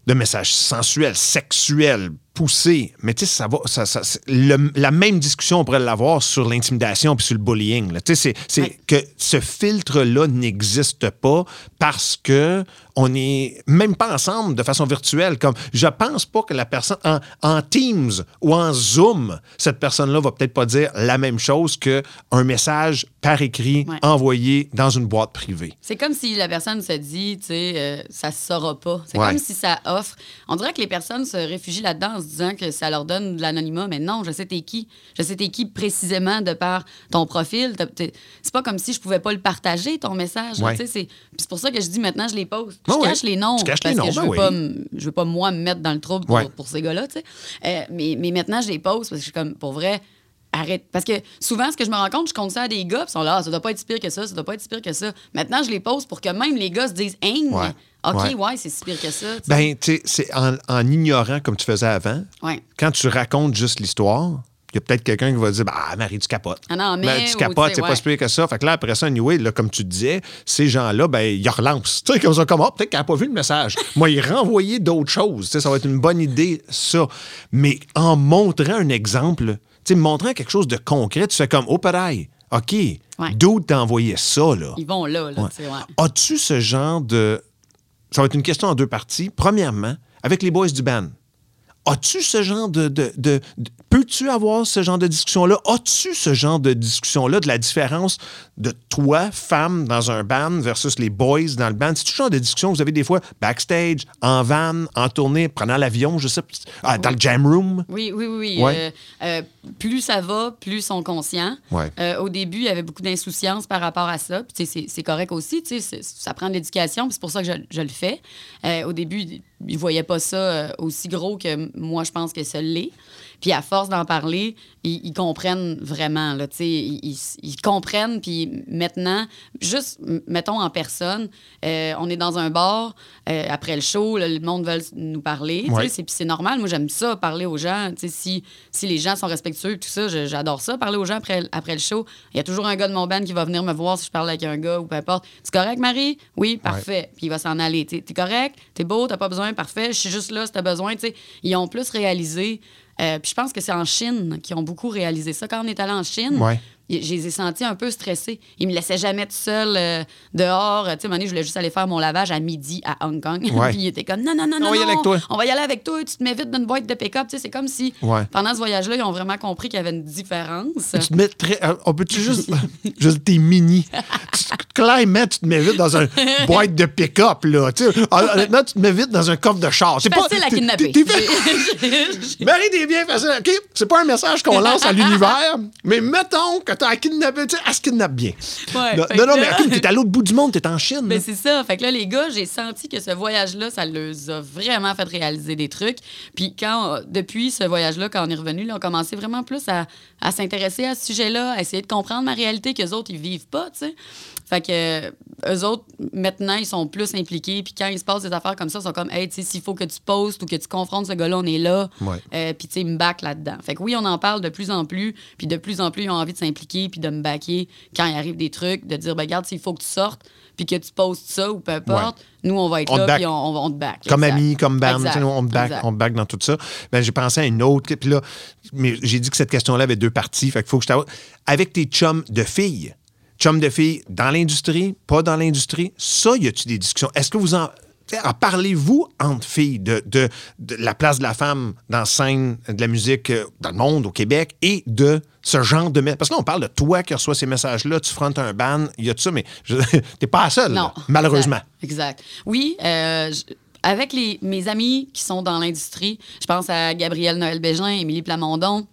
de messages sensuels, sexuels, poussé, mais tu sais, ça va. Ça, ça- c'est- le- la même discussion, on pourrait l'avoir sur l'intimidation puis sur le bullying. Tu sais, c'est- Ouais. que ce filtre-là n'existe pas parce que on est même pas ensemble de façon virtuelle. Comme je pense pas que la personne en, en Teams ou en Zoom, cette personne-là va peut-être pas dire la même chose que un message par écrit Ouais. envoyé dans une boîte privée. C'est comme si la personne se dit, tu sais, euh, ça se saura pas. C'est Ouais. comme si ça offre. On dirait que les personnes se réfugient là-dedans disant que ça leur donne de l'anonymat, mais non, je sais t'es qui. Je sais t'es qui précisément de par ton profil. C'est pas comme si je pouvais pas le partager, ton message. Ouais. C'est pour ça que je dis maintenant, je les pose. Ah Je cache les noms. Tu caches les parce noms, que je ben veux, pas, je veux pas, moi, me mettre dans le trouble pour, Ouais. pour ces gars-là. Euh, mais, mais maintenant, je les pose parce que je suis comme, pour vrai, arrête. Parce que souvent, ce que je me rends compte, je compte ça à des gars, ils sont là, Ah, ça doit pas être si pire que ça, ça doit pas être si pire que ça. Maintenant, je les pose pour que même les gars se disent, hein, Ouais. OK, Ouais. ouais, c'est si pire que ça. Ben, tu sais, c'est en, en ignorant comme tu faisais avant, Ouais. quand tu racontes juste l'histoire, il y a peut-être quelqu'un qui va dire Ah, Marie, tu capotes. Ah non, mais, Ben, tu capotes, tu sais, c'est pas ouais. si pire que ça. Fait que là, après ça, anyway, là, comme tu disais, ces gens-là, ben, ils relancent. Tu sais, comme ça, comme, Ah, peut-être qu'elle n'a pas vu le message. Moi, ils renvoyer d'autres choses. Tu sais, ça va être une bonne idée, ça. Mais en montrant un exemple, tu sais, montrant quelque chose de concret, tu fais comme, oh, pareil, OK, d'où t'as envoyé ça, là? Ils vont là, là, Ouais. tu sais, ouais. As-tu ce genre de. Ça va être une question en deux parties. Premièrement, avec les boys du band, as-tu ce genre de. de- de- de- Peux-tu avoir ce genre de discussion-là? As-tu ce genre de discussion-là de la différence de toi, femme, dans un band versus les boys dans le band? C'est-tu ce genre de discussion que vous avez des fois backstage, en van, en tournée, prenant l'avion, je sais pas, ah, dans le jam room? Oui, oui, oui. oui. Ouais. Euh, euh, plus ça va, plus ils sont conscients. Ouais. Euh, au début, il y avait beaucoup d'insouciance par rapport à ça. C'est correct aussi. Ça prend de l'éducation. puis C'est pour ça que je, je le fais. Euh, au début, ils ne voyaient pas ça euh, aussi gros que moi, je pense que ça l'est. Puis à force d'en parler, ils, ils comprennent vraiment. Là, ils, ils- ils comprennent. Puis maintenant, juste, mettons en personne, euh, on est dans un bar, euh, après le show, là, le monde veut nous parler. Ouais. Puis c'est normal. Moi, j'aime ça, parler aux gens. Si, si les gens sont respectueux tout ça, j'adore ça, parler aux gens après, après le show. Il y a toujours un gars de mon band qui va venir me voir si je parle avec un gars ou peu importe. C'est correct, Marie? Oui, parfait. Puis il va s'en aller. T'es correct? T'es beau? T'as pas besoin? Parfait. Je suis juste là si t'as besoin. Ils ont plus réalisé. Euh, puis je pense que c'est en Chine qu'ils ont beaucoup réalisé ça. Quand on est allé en Chine. Je les ai sentis un peu stressés. Ils me laissaient jamais tout seul euh, dehors. Tu sais, à un moment donné, je voulais juste aller faire mon lavage à midi à Hong Kong. Ouais. Puis ils étaient comme, non, non, non, On non, va y aller avec toi. on va y aller avec toi. Tu te mets vite d'une boîte de pick-up. Tu sais, c'est comme si, Ouais. pendant ce voyage-là, ils ont vraiment compris qu'il y avait une différence. Tu te mets très- euh, On peut-tu juste. juste tes mini? Tu- Clairement, tu te mets vite dans une boîte de pick-up, là. Tu sais, hon- honnêtement, tu te mets vite dans un coffre de char. C'est Facile à t'es- kidnapper. t'es- t'es- Marie, t'es bien facile. OK? C'est pas un message qu'on lance à l'univers, mais mettons que t'as kidnappé. Tu sais, elle se kidnappe bien. Ouais, non, non, non, mais OK, t'es à l'autre bout du monde, t'es en Chine. Ben, là. c'est ça. Fait que là, les gars, j'ai senti que ce voyage-là, ça les a vraiment fait réaliser des trucs. Puis quand, euh, depuis ce voyage-là, quand on est revenu, là, on a commencé vraiment plus à, à s'intéresser à ce sujet-là, à essayer de comprendre ma réalité qu'eux autres, ils vivent pas, tu sais. Fait que eux autres, maintenant, ils sont plus impliqués. Puis quand il se passe des affaires comme ça, ils sont comme, hey, tu sais, s'il faut que tu postes ou que tu confrontes ce gars-là, on est là. Ouais. Euh, puis, tu sais, ils me back là-dedans. Fait que oui, on en parle de plus en plus. Puis de plus en plus, ils ont envie de s'impliquer puis de me backer quand il arrive des trucs, de dire, ben, regarde, s'il faut que tu sortes puis que tu postes ça ou peu importe, nous, on va être On là puis on, on- on te back. Comme Exact. ami, comme sais, on te back, Exact. on te back dans tout ça. Ben, j'ai pensé à une autre. Puis là, mais j'ai dit que cette question-là avait deux parties. Fait qu'il faut que je t'avoue. Avec tes chums de filles, chums de filles dans l'industrie, pas dans l'industrie, ça, y a-tu des discussions? Est-ce que vous en. parlez-vous entre filles de, de- de la place de la femme dans la scène de la musique euh, dans le monde, au Québec, et de ce genre de... Parce que là, on parle de toi qui reçois ces messages-là, tu frontes un ban, il y a de ça, mais t'es pas la seule, Non. là, malheureusement. Exact. exact. Oui, euh, je- avec les, mes amis qui sont dans l'industrie, je pense à Gabrielle Noël-Bégin, Émilie Plamondon.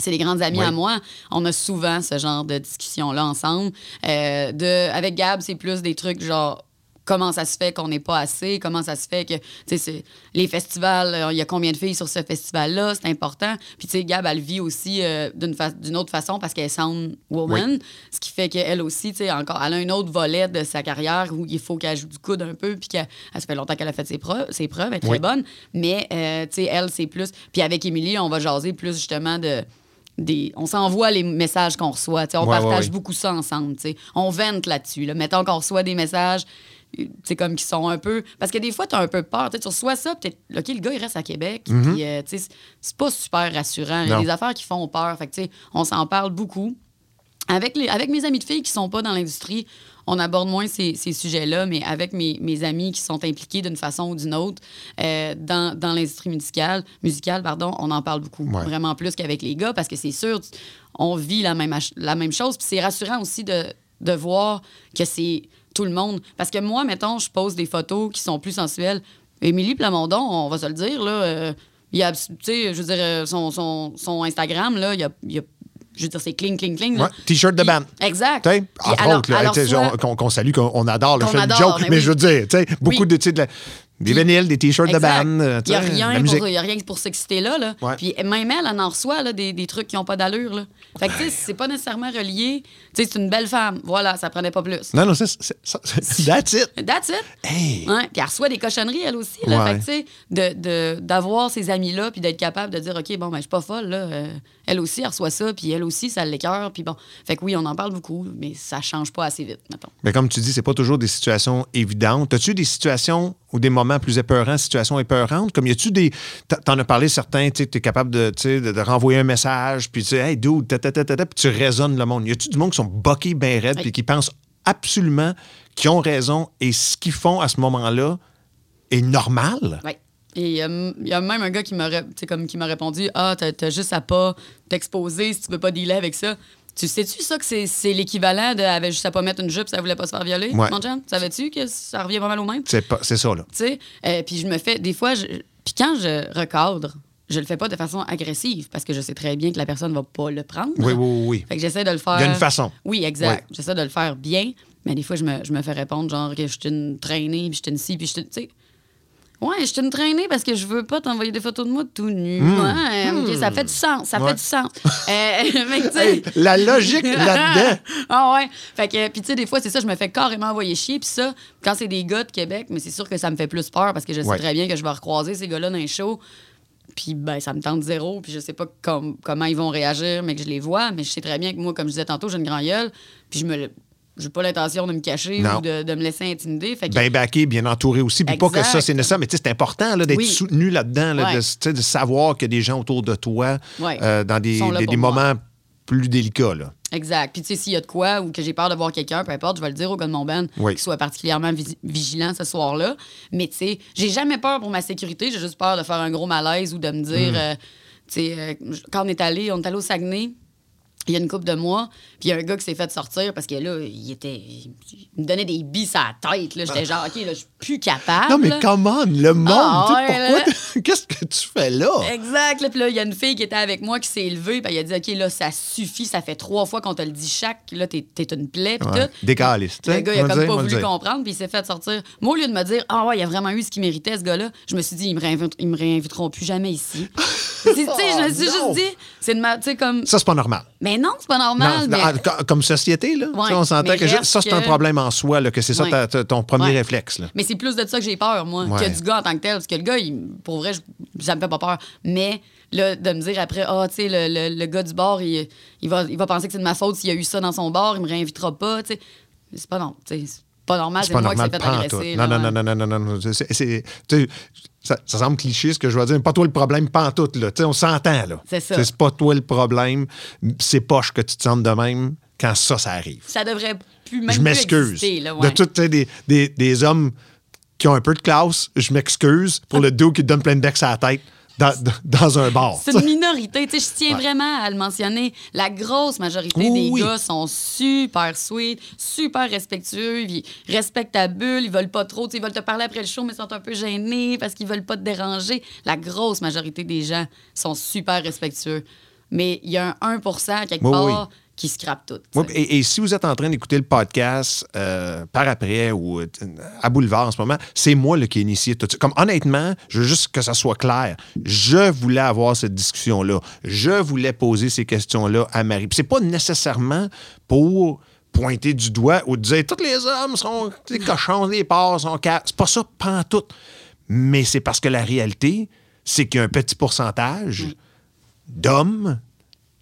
C'est des grandes amies Oui. à moi. On a souvent ce genre de discussion-là ensemble. Euh, de, avec Gab, c'est plus des trucs genre comment ça se fait qu'on n'est pas assez, comment ça se fait que, tu sais, les festivals, euh, il y a combien de filles sur ce festival-là, c'est important. Puis, tu sais, Gab, elle vit aussi euh, d'une fa- d'une autre façon parce qu'elle est sound woman, ce qui fait qu'elle aussi, tu sais, encore, elle a un autre volet de sa carrière où il faut qu'elle joue du coude un peu, puis qu'elle, elle- ça fait longtemps qu'elle a fait ses preuves, ses preuves, elle est très bonne, mais, euh, tu sais, elle, c'est plus... Puis avec Émilie, on va jaser plus, justement, de... Des, on s'envoie les messages qu'on reçoit. On Ouais, partage ouais. beaucoup ça ensemble. On vente là-dessus. Là. Mettons qu'on reçoit des messages c'est comme qui sont un peu. Parce que des fois, tu as un peu peur. Tu reçois ça, peut-être, OK, le gars, il reste à Québec. Puis, euh, tu sais, c'est- pas super rassurant. Il y a des affaires qui font peur. Fait que, tu sais, on s'en parle beaucoup. Avec, les, avec mes amis de filles qui sont pas dans l'industrie, on aborde moins ces, ces sujets-là, mais avec mes, mes amis qui sont impliqués d'une façon ou d'une autre euh, dans, dans l'industrie musicale, musicale pardon, on en parle beaucoup. Ouais. Vraiment plus qu'avec les gars, parce que c'est sûr, on vit la même, la même chose. Puis c'est rassurant aussi de, de voir que c'est tout le monde. Parce que moi, mettons, je pose des photos qui sont plus sensuelles. Émilie Plamondon, on va se le dire, là, euh, il y a, tu sais, je veux dire, euh, son, son, son Instagram, là, il y a, il y a- je veux dire, c'est cling, cling, cling. Ouais, t-shirt de band. Exact. Tu sais, Puis entre alors- soit- qu'on salue, qu'on on adore, une adore, joke, mais mais, oui. je veux dire, tu sais, beaucoup Oui. de, de la- des vinyles, des t-shirts de band, euh, Il n'y a rien pour, il y a rien pour s'exciter là. là. Ouais. Puis même elle, elle en reçoit là, des, des trucs qui n'ont pas d'allure. Fait que, tu sais, c'est pas nécessairement relié. Tu sais, c'est une belle femme. Voilà, ça prenait pas plus. Non, non, c'est, that's it. That's it. Hey. Ouais, Puis elle reçoit des cochonneries, elle aussi. Là. Ouais. Fait que, tu sais, de, de- d'avoir ces amis-là, puis d'être capable de dire, OK, bon, ben, je suis pas folle, là. Euh, elle aussi, elle reçoit ça, puis elle aussi, ça l'écœure. Puis bon. Fait que oui, on en parle beaucoup, mais ça change pas assez vite, mettons. Mais comme tu dis, c'est pas toujours des situations évidentes. As-tu des situations ou des moments plus épeurants, situations épeurantes? Comme y a-tu des. t'en- as parlé certains, tu es capable de, de, de renvoyer un message, puis tu sais, hey, dude, ta, ta, ta, ta, ta, puis tu raisonnes le monde. Y a-tu du monde qui sont boqués bien raides, Oui. puis qui pensent absolument qu'ils ont raison et ce qu'ils font à ce moment-là est normal? Oui. Et euh, il y a même un gars qui m'a comme qui m'a répondu Ah, t'as, t'as juste à pas t'exposer si tu veux pas dealer avec ça. Tu sais-tu ça que c'est, c'est l'équivalent de avait juste à pas mettre une jupe, ça voulait pas se faire violer, Ouais. mon John? Savais-tu que ça revient pas mal au même? C'est, pas, c'est ça, là. Tu sais, euh, puis je me fais des fois, puis quand je recadre, je le fais pas de façon agressive parce que je sais très bien que la personne va pas le prendre. Oui, oui, oui. Fait que j'essaie de le faire. Il y a une façon. Oui, exact. J'essaie de le faire bien, mais des fois, je me, je me fais répondre genre que je suis une traînée, puis je suis une ci, puis je suis. Tu sais. Ouais, je suis une traînée parce que je veux pas t'envoyer des photos de moi tout nu. Ouais, ok, ça fait du sens. Ça Hmm. Ouais. fait du sens. Euh, Hey, la logique là-dedans. ah ouais. Fait que, puis tu sais, des fois, c'est ça, je me fais carrément envoyer chier. Puis ça, quand c'est des gars de Québec, mais c'est sûr que ça me fait plus peur parce que je sais Ouais. très bien que je vais recroiser ces gars-là dans les shows. Puis ben, ça me tente zéro. Puis je sais pas com- comment ils vont réagir, mais que je les vois. Mais je sais très bien que moi, comme je disais tantôt, j'ai une grand gueule. Puis je me. J'ai pas l'intention de me cacher Non. ou de, de me laisser intimider. Fait que, Bien backé, bien entouré aussi. Puis pas que ça, c'est nécessaire, mais c'est important d'être Oui. soutenu là-dedans, là, Ouais. de, de savoir qu'il y a des gens autour de toi Ouais. euh, dans des, là moments plus délicats. Là. Exact. Puis, tu sais, s'il y a de quoi ou que j'ai peur de voir quelqu'un, peu importe, je vais le dire au gars de mon band, Oui. qu'il soit particulièrement vigilant ce soir-là. Mais, tu sais, j'ai jamais peur pour ma sécurité. J'ai juste peur de faire un gros malaise ou de me Mm. dire, euh, tu sais, euh, quand on est allé, on est allé au Saguenay. Il y a une couple de mois, puis il y a un gars qui s'est fait sortir parce que là, il était. Il me donnait des bis à la tête. là. J'étais genre, OK, là, je suis plus capable. Non, mais come on, le monde, Ah, ouais, pourquoi? là. Qu'est-ce que tu fais là? Exact. Là, Puis là, il y a une fille qui était avec moi qui s'est élevée. Puis elle a dit OK, là, ça suffit. Ça fait trois fois qu'on te le dit chaque. Là, t'es t'es une plaie. Puis Ouais. tout. Décaliste, tu sais, Le gars, il a comme dire, pas voulu comprendre. Puis il s'est fait sortir. Moi, au lieu de me dire Ah ouais, il a vraiment eu ce qu'il méritait, ce gars-là, je me suis dit Ils me, ils me réinviteront plus jamais ici. Tu sais, je me suis Oh, non. juste dit C'est de ma. Tu sais, comme. Ça, c'est pas normal. Mais non, c'est pas normal. Non, mais... non, co- Comme société, là, Ouais, on s'entend que ça, c'est un problème en soi, là, que c'est ça Ouais. ta- ta- ton premier Ouais. réflexe. Là. Mais c'est plus de ça que j'ai peur, moi, que du gars en tant que tel. Parce que le gars, il- pour vrai, je- ça me fait pas peur. Mais là, de me dire après, ah, tu sais, le, le- le gars du bar, il, il va, il va penser que c'est de ma faute s'il a eu ça dans son bar, il me réinvitera pas, tu sais. C'est pas non, pas normal, C'est pas moi qui normal s'est fait agresser. Non, là, non, non, non, non, non, non. C'est- ça, ça semble cliché ce que je veux dire, mais pas toi le problème, pantoute, là. On s'entend, là. C'est ça. C'est pas toi le problème. C'est poche que tu te sentes de même quand ça, ça arrive. Ça devrait plus même je m'excuse. De sais, des, des, des hommes qui ont un peu de classe, je m'excuse pour le dos qui te donne plein de becs à la tête dans, dans un bar. C'est une minorité. Tu sais, je tiens vraiment à le mentionner. La grosse majorité Oui, des oui. gars sont super sweet, super respectueux. Ils respectent ta bulle. Ils veulent pas trop. Ils veulent te parler après le show, mais ils sont un peu gênés parce qu'ils veulent pas te déranger. La grosse majorité des gens sont super respectueux. Mais il y a un 1 quelque Oui, part. Qui scrape tout. Oui, et, et si vous êtes en train d'écouter le podcast euh, par après ou euh, à Boulevard en ce moment, c'est moi là, qui ai initié tout ça. Comme honnêtement, je veux juste que ça soit clair. Je voulais avoir cette discussion-là. Je voulais poser ces questions-là à Marie. Puis c'est pas nécessairement pour pointer du doigt ou dire tous les hommes sont des cochons, des porcs, sont ca- C'est pas ça, pantoute. Mais c'est parce que la réalité, c'est qu'il y a un petit pourcentage d'hommes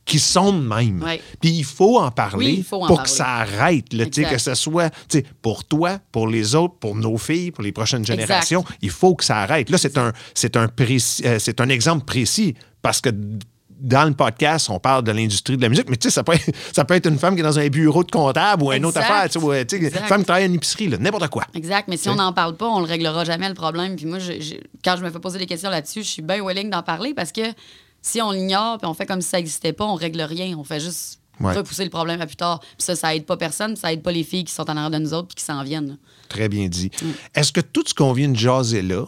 qui sont de même. Ouais. Puis il faut en parler Oui, faut en pour parler. que ça arrête, là, que ce soit pour toi, pour les autres, pour nos filles, pour les prochaines Exact. générations. Il faut que ça arrête. Là, c'est un, c'est un, précis- euh, c'est un exemple précis parce que dans le podcast, on parle de l'industrie de la musique, mais tu sais, ça peut, être, ça peut être une femme qui est dans un bureau de comptable ou une autre affaire, tu sais, une femme qui travaille à une épicerie, n'importe quoi. Exact, mais si on n'en parle pas, on le réglera jamais le problème. Puis moi, je- je- quand je me fais poser des questions là-dessus, je suis bien willing d'en parler parce que si on l'ignore puis on fait comme si ça n'existait pas, on règle rien. On fait juste Ouais. repousser le problème à plus tard. Puis ça, ça aide pas personne, ça aide pas les filles qui sont en arrière de nous autres puis qui s'en viennent. là. Très bien dit. Mm. Est-ce que tout ce qu'on vient de jaser là,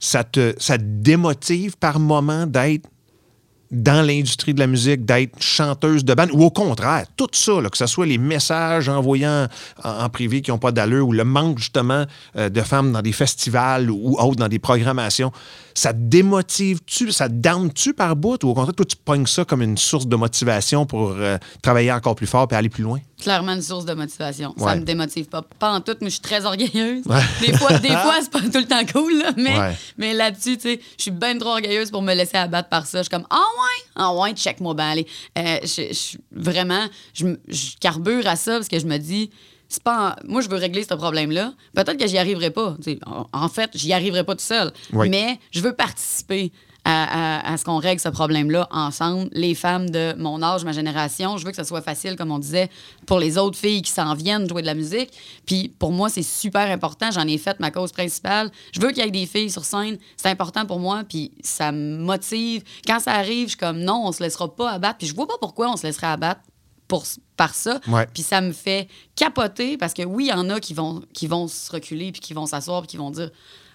ça te, ça te démotive par moment d'être dans l'industrie de la musique, d'être chanteuse de band, ou au contraire, tout ça, que ce soit les messages envoyés en, en privé qui n'ont pas d'allure, ou le manque justement euh, de femmes dans des festivals ou autres, dans des programmations, ça te démotive-tu, ça te down-tu par bout, ou au contraire, toi, tu pognes ça comme une source de motivation pour euh, travailler encore plus fort et aller plus loin? Clairement une source de motivation. Ouais. Ça me démotive pas. Pas en tout, mais je suis très orgueilleuse. Ouais. Des fois, des fois c'est pas tout le temps cool, là, mais, Ouais. mais là-dessus, tu sais, je suis bien trop orgueilleuse pour me laisser abattre par ça. Je suis comme, ah ouais, ah ouais, check-moi bien, allez. Euh, je, je- vraiment, je, je carbure à ça parce que je me dis, c'est pas en- moi, je veux régler ce problème-là. Peut-être que j'y arriverai pas. En, en fait, j'y arriverai pas tout seul. Oui. Mais je veux participer à, à- à ce qu'on règle ce problème-là ensemble. Les femmes de mon âge, ma génération, je veux que ce soit facile, comme on disait, pour les autres filles qui s'en viennent jouer de la musique. Puis pour moi, c'est super important. J'en ai fait ma cause principale. Je veux qu'il y ait des filles sur scène. C'est important pour moi. Puis ça me motive. Quand ça arrive, je suis comme non, on se laissera pas abattre. Puis je vois pas pourquoi on se laisserait abattre. Pour, par ça. Ouais. Puis ça me fait capoter parce que oui, il y en a qui vont, qui vont se reculer puis qui vont s'asseoir puis qui vont dire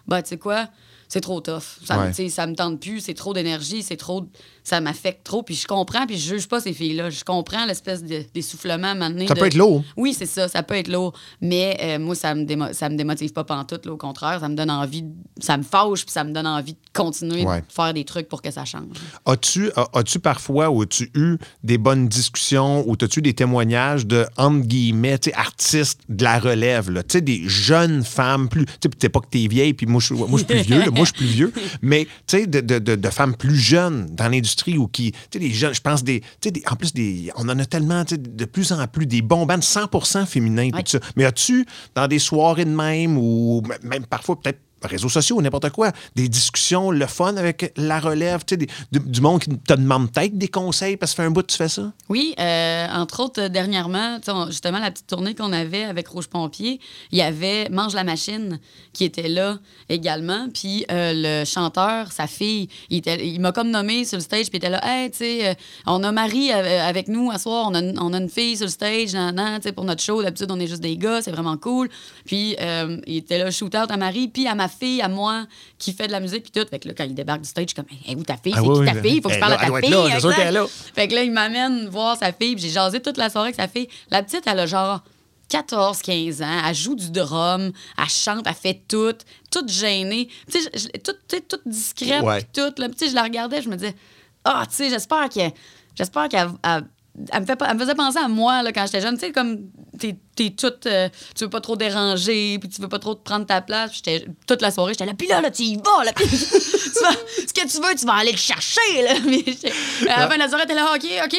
bah, tu sais quoi, c'est trop tough. Ça, me- Ouais. tu sais, ça me tente plus, c'est trop d'énergie, c'est trop. Ça m'affecte trop. Puis je comprends, puis je juge pas ces filles-là. Je comprends l'espèce de- d'essoufflement donné Ça de- peut être lourd. Oui, c'est ça, ça peut être lourd. Mais euh, moi, ça me, démo- ça me démotive pas pantoute, là, au contraire. Ça me donne envie, de- ça me fâche, puis ça me donne envie de continuer Ouais. de faire des trucs pour que ça change. As-tu as- parfois ou as-tu eu des bonnes discussions ou as-tu des témoignages de, entre guillemets, artistes de la relève, là, tu sais, des jeunes femmes plus. Tu sais, pas que t'es vieille, puis moi, je suis moi, je suis plus vieux, là, moi, je suis plus vieux, mais tu sais, de, de- de- de femmes plus jeunes dans l'industrie ou qui. Tu sais, des jeunes, je pense, des, tu sais, des- en plus, des, on en a tellement, de plus en plus, des bons bands 100% féminins, Ouais. tout ça. Mais as-tu, dans des soirées de même ou même parfois, peut-être réseaux sociaux n'importe quoi, des discussions, le fun avec la relève, du, du monde qui te demande peut-être des conseils parce que ça fait un bout que tu fais ça? Oui, euh, entre autres, dernièrement, justement, la petite tournée qu'on avait avec Rouge Pompier, il y avait Mange la Machine qui était là également. Puis euh, le chanteur, sa fille, il, il m'a comme nommé sur le stage, puis il était là, hey, tu sais, euh, on a Marie avec nous à soir, on a, on a une fille sur le stage, nan, nan, pour notre show. D'habitude, on est juste des gars, c'est vraiment cool. Puis il était là, shoot out à Marie, puis à ma fille, à moi, qui fait de la musique, puis tout. Fait que là, quand il débarque du stage, je suis comme, hey, où ta fille? Ah C'est oui, qui oui, ta mais- fille? Faut que je parle à ta fille. là, c'est sûr exact. qu'elle est là. Fait que là, il m'amène voir sa fille, j'ai jasé toute la soirée avec sa fille. La petite, elle a genre 14, 15 ans, elle joue du drum, elle chante, elle fait tout, toute gênée, tu sais, toute, discrète, Ouais. puis là. Je la regardais, je me disais, ah, tu sais, j'espère qu'elle, j'espère qu'elle, elle, me, fait, pas- elle me faisait penser à moi là, quand j'étais jeune. Tu sais, comme t'es, t'es toute. euh, tu veux pas trop déranger, puis tu veux pas trop te prendre ta place. J'étais, toute la soirée, j'étais là, puis là, là, tu y vas, là. tu vas- ce que tu veux, tu vas aller le chercher, là. J'étais- à la fin de la soirée, t'es là, OK, OK.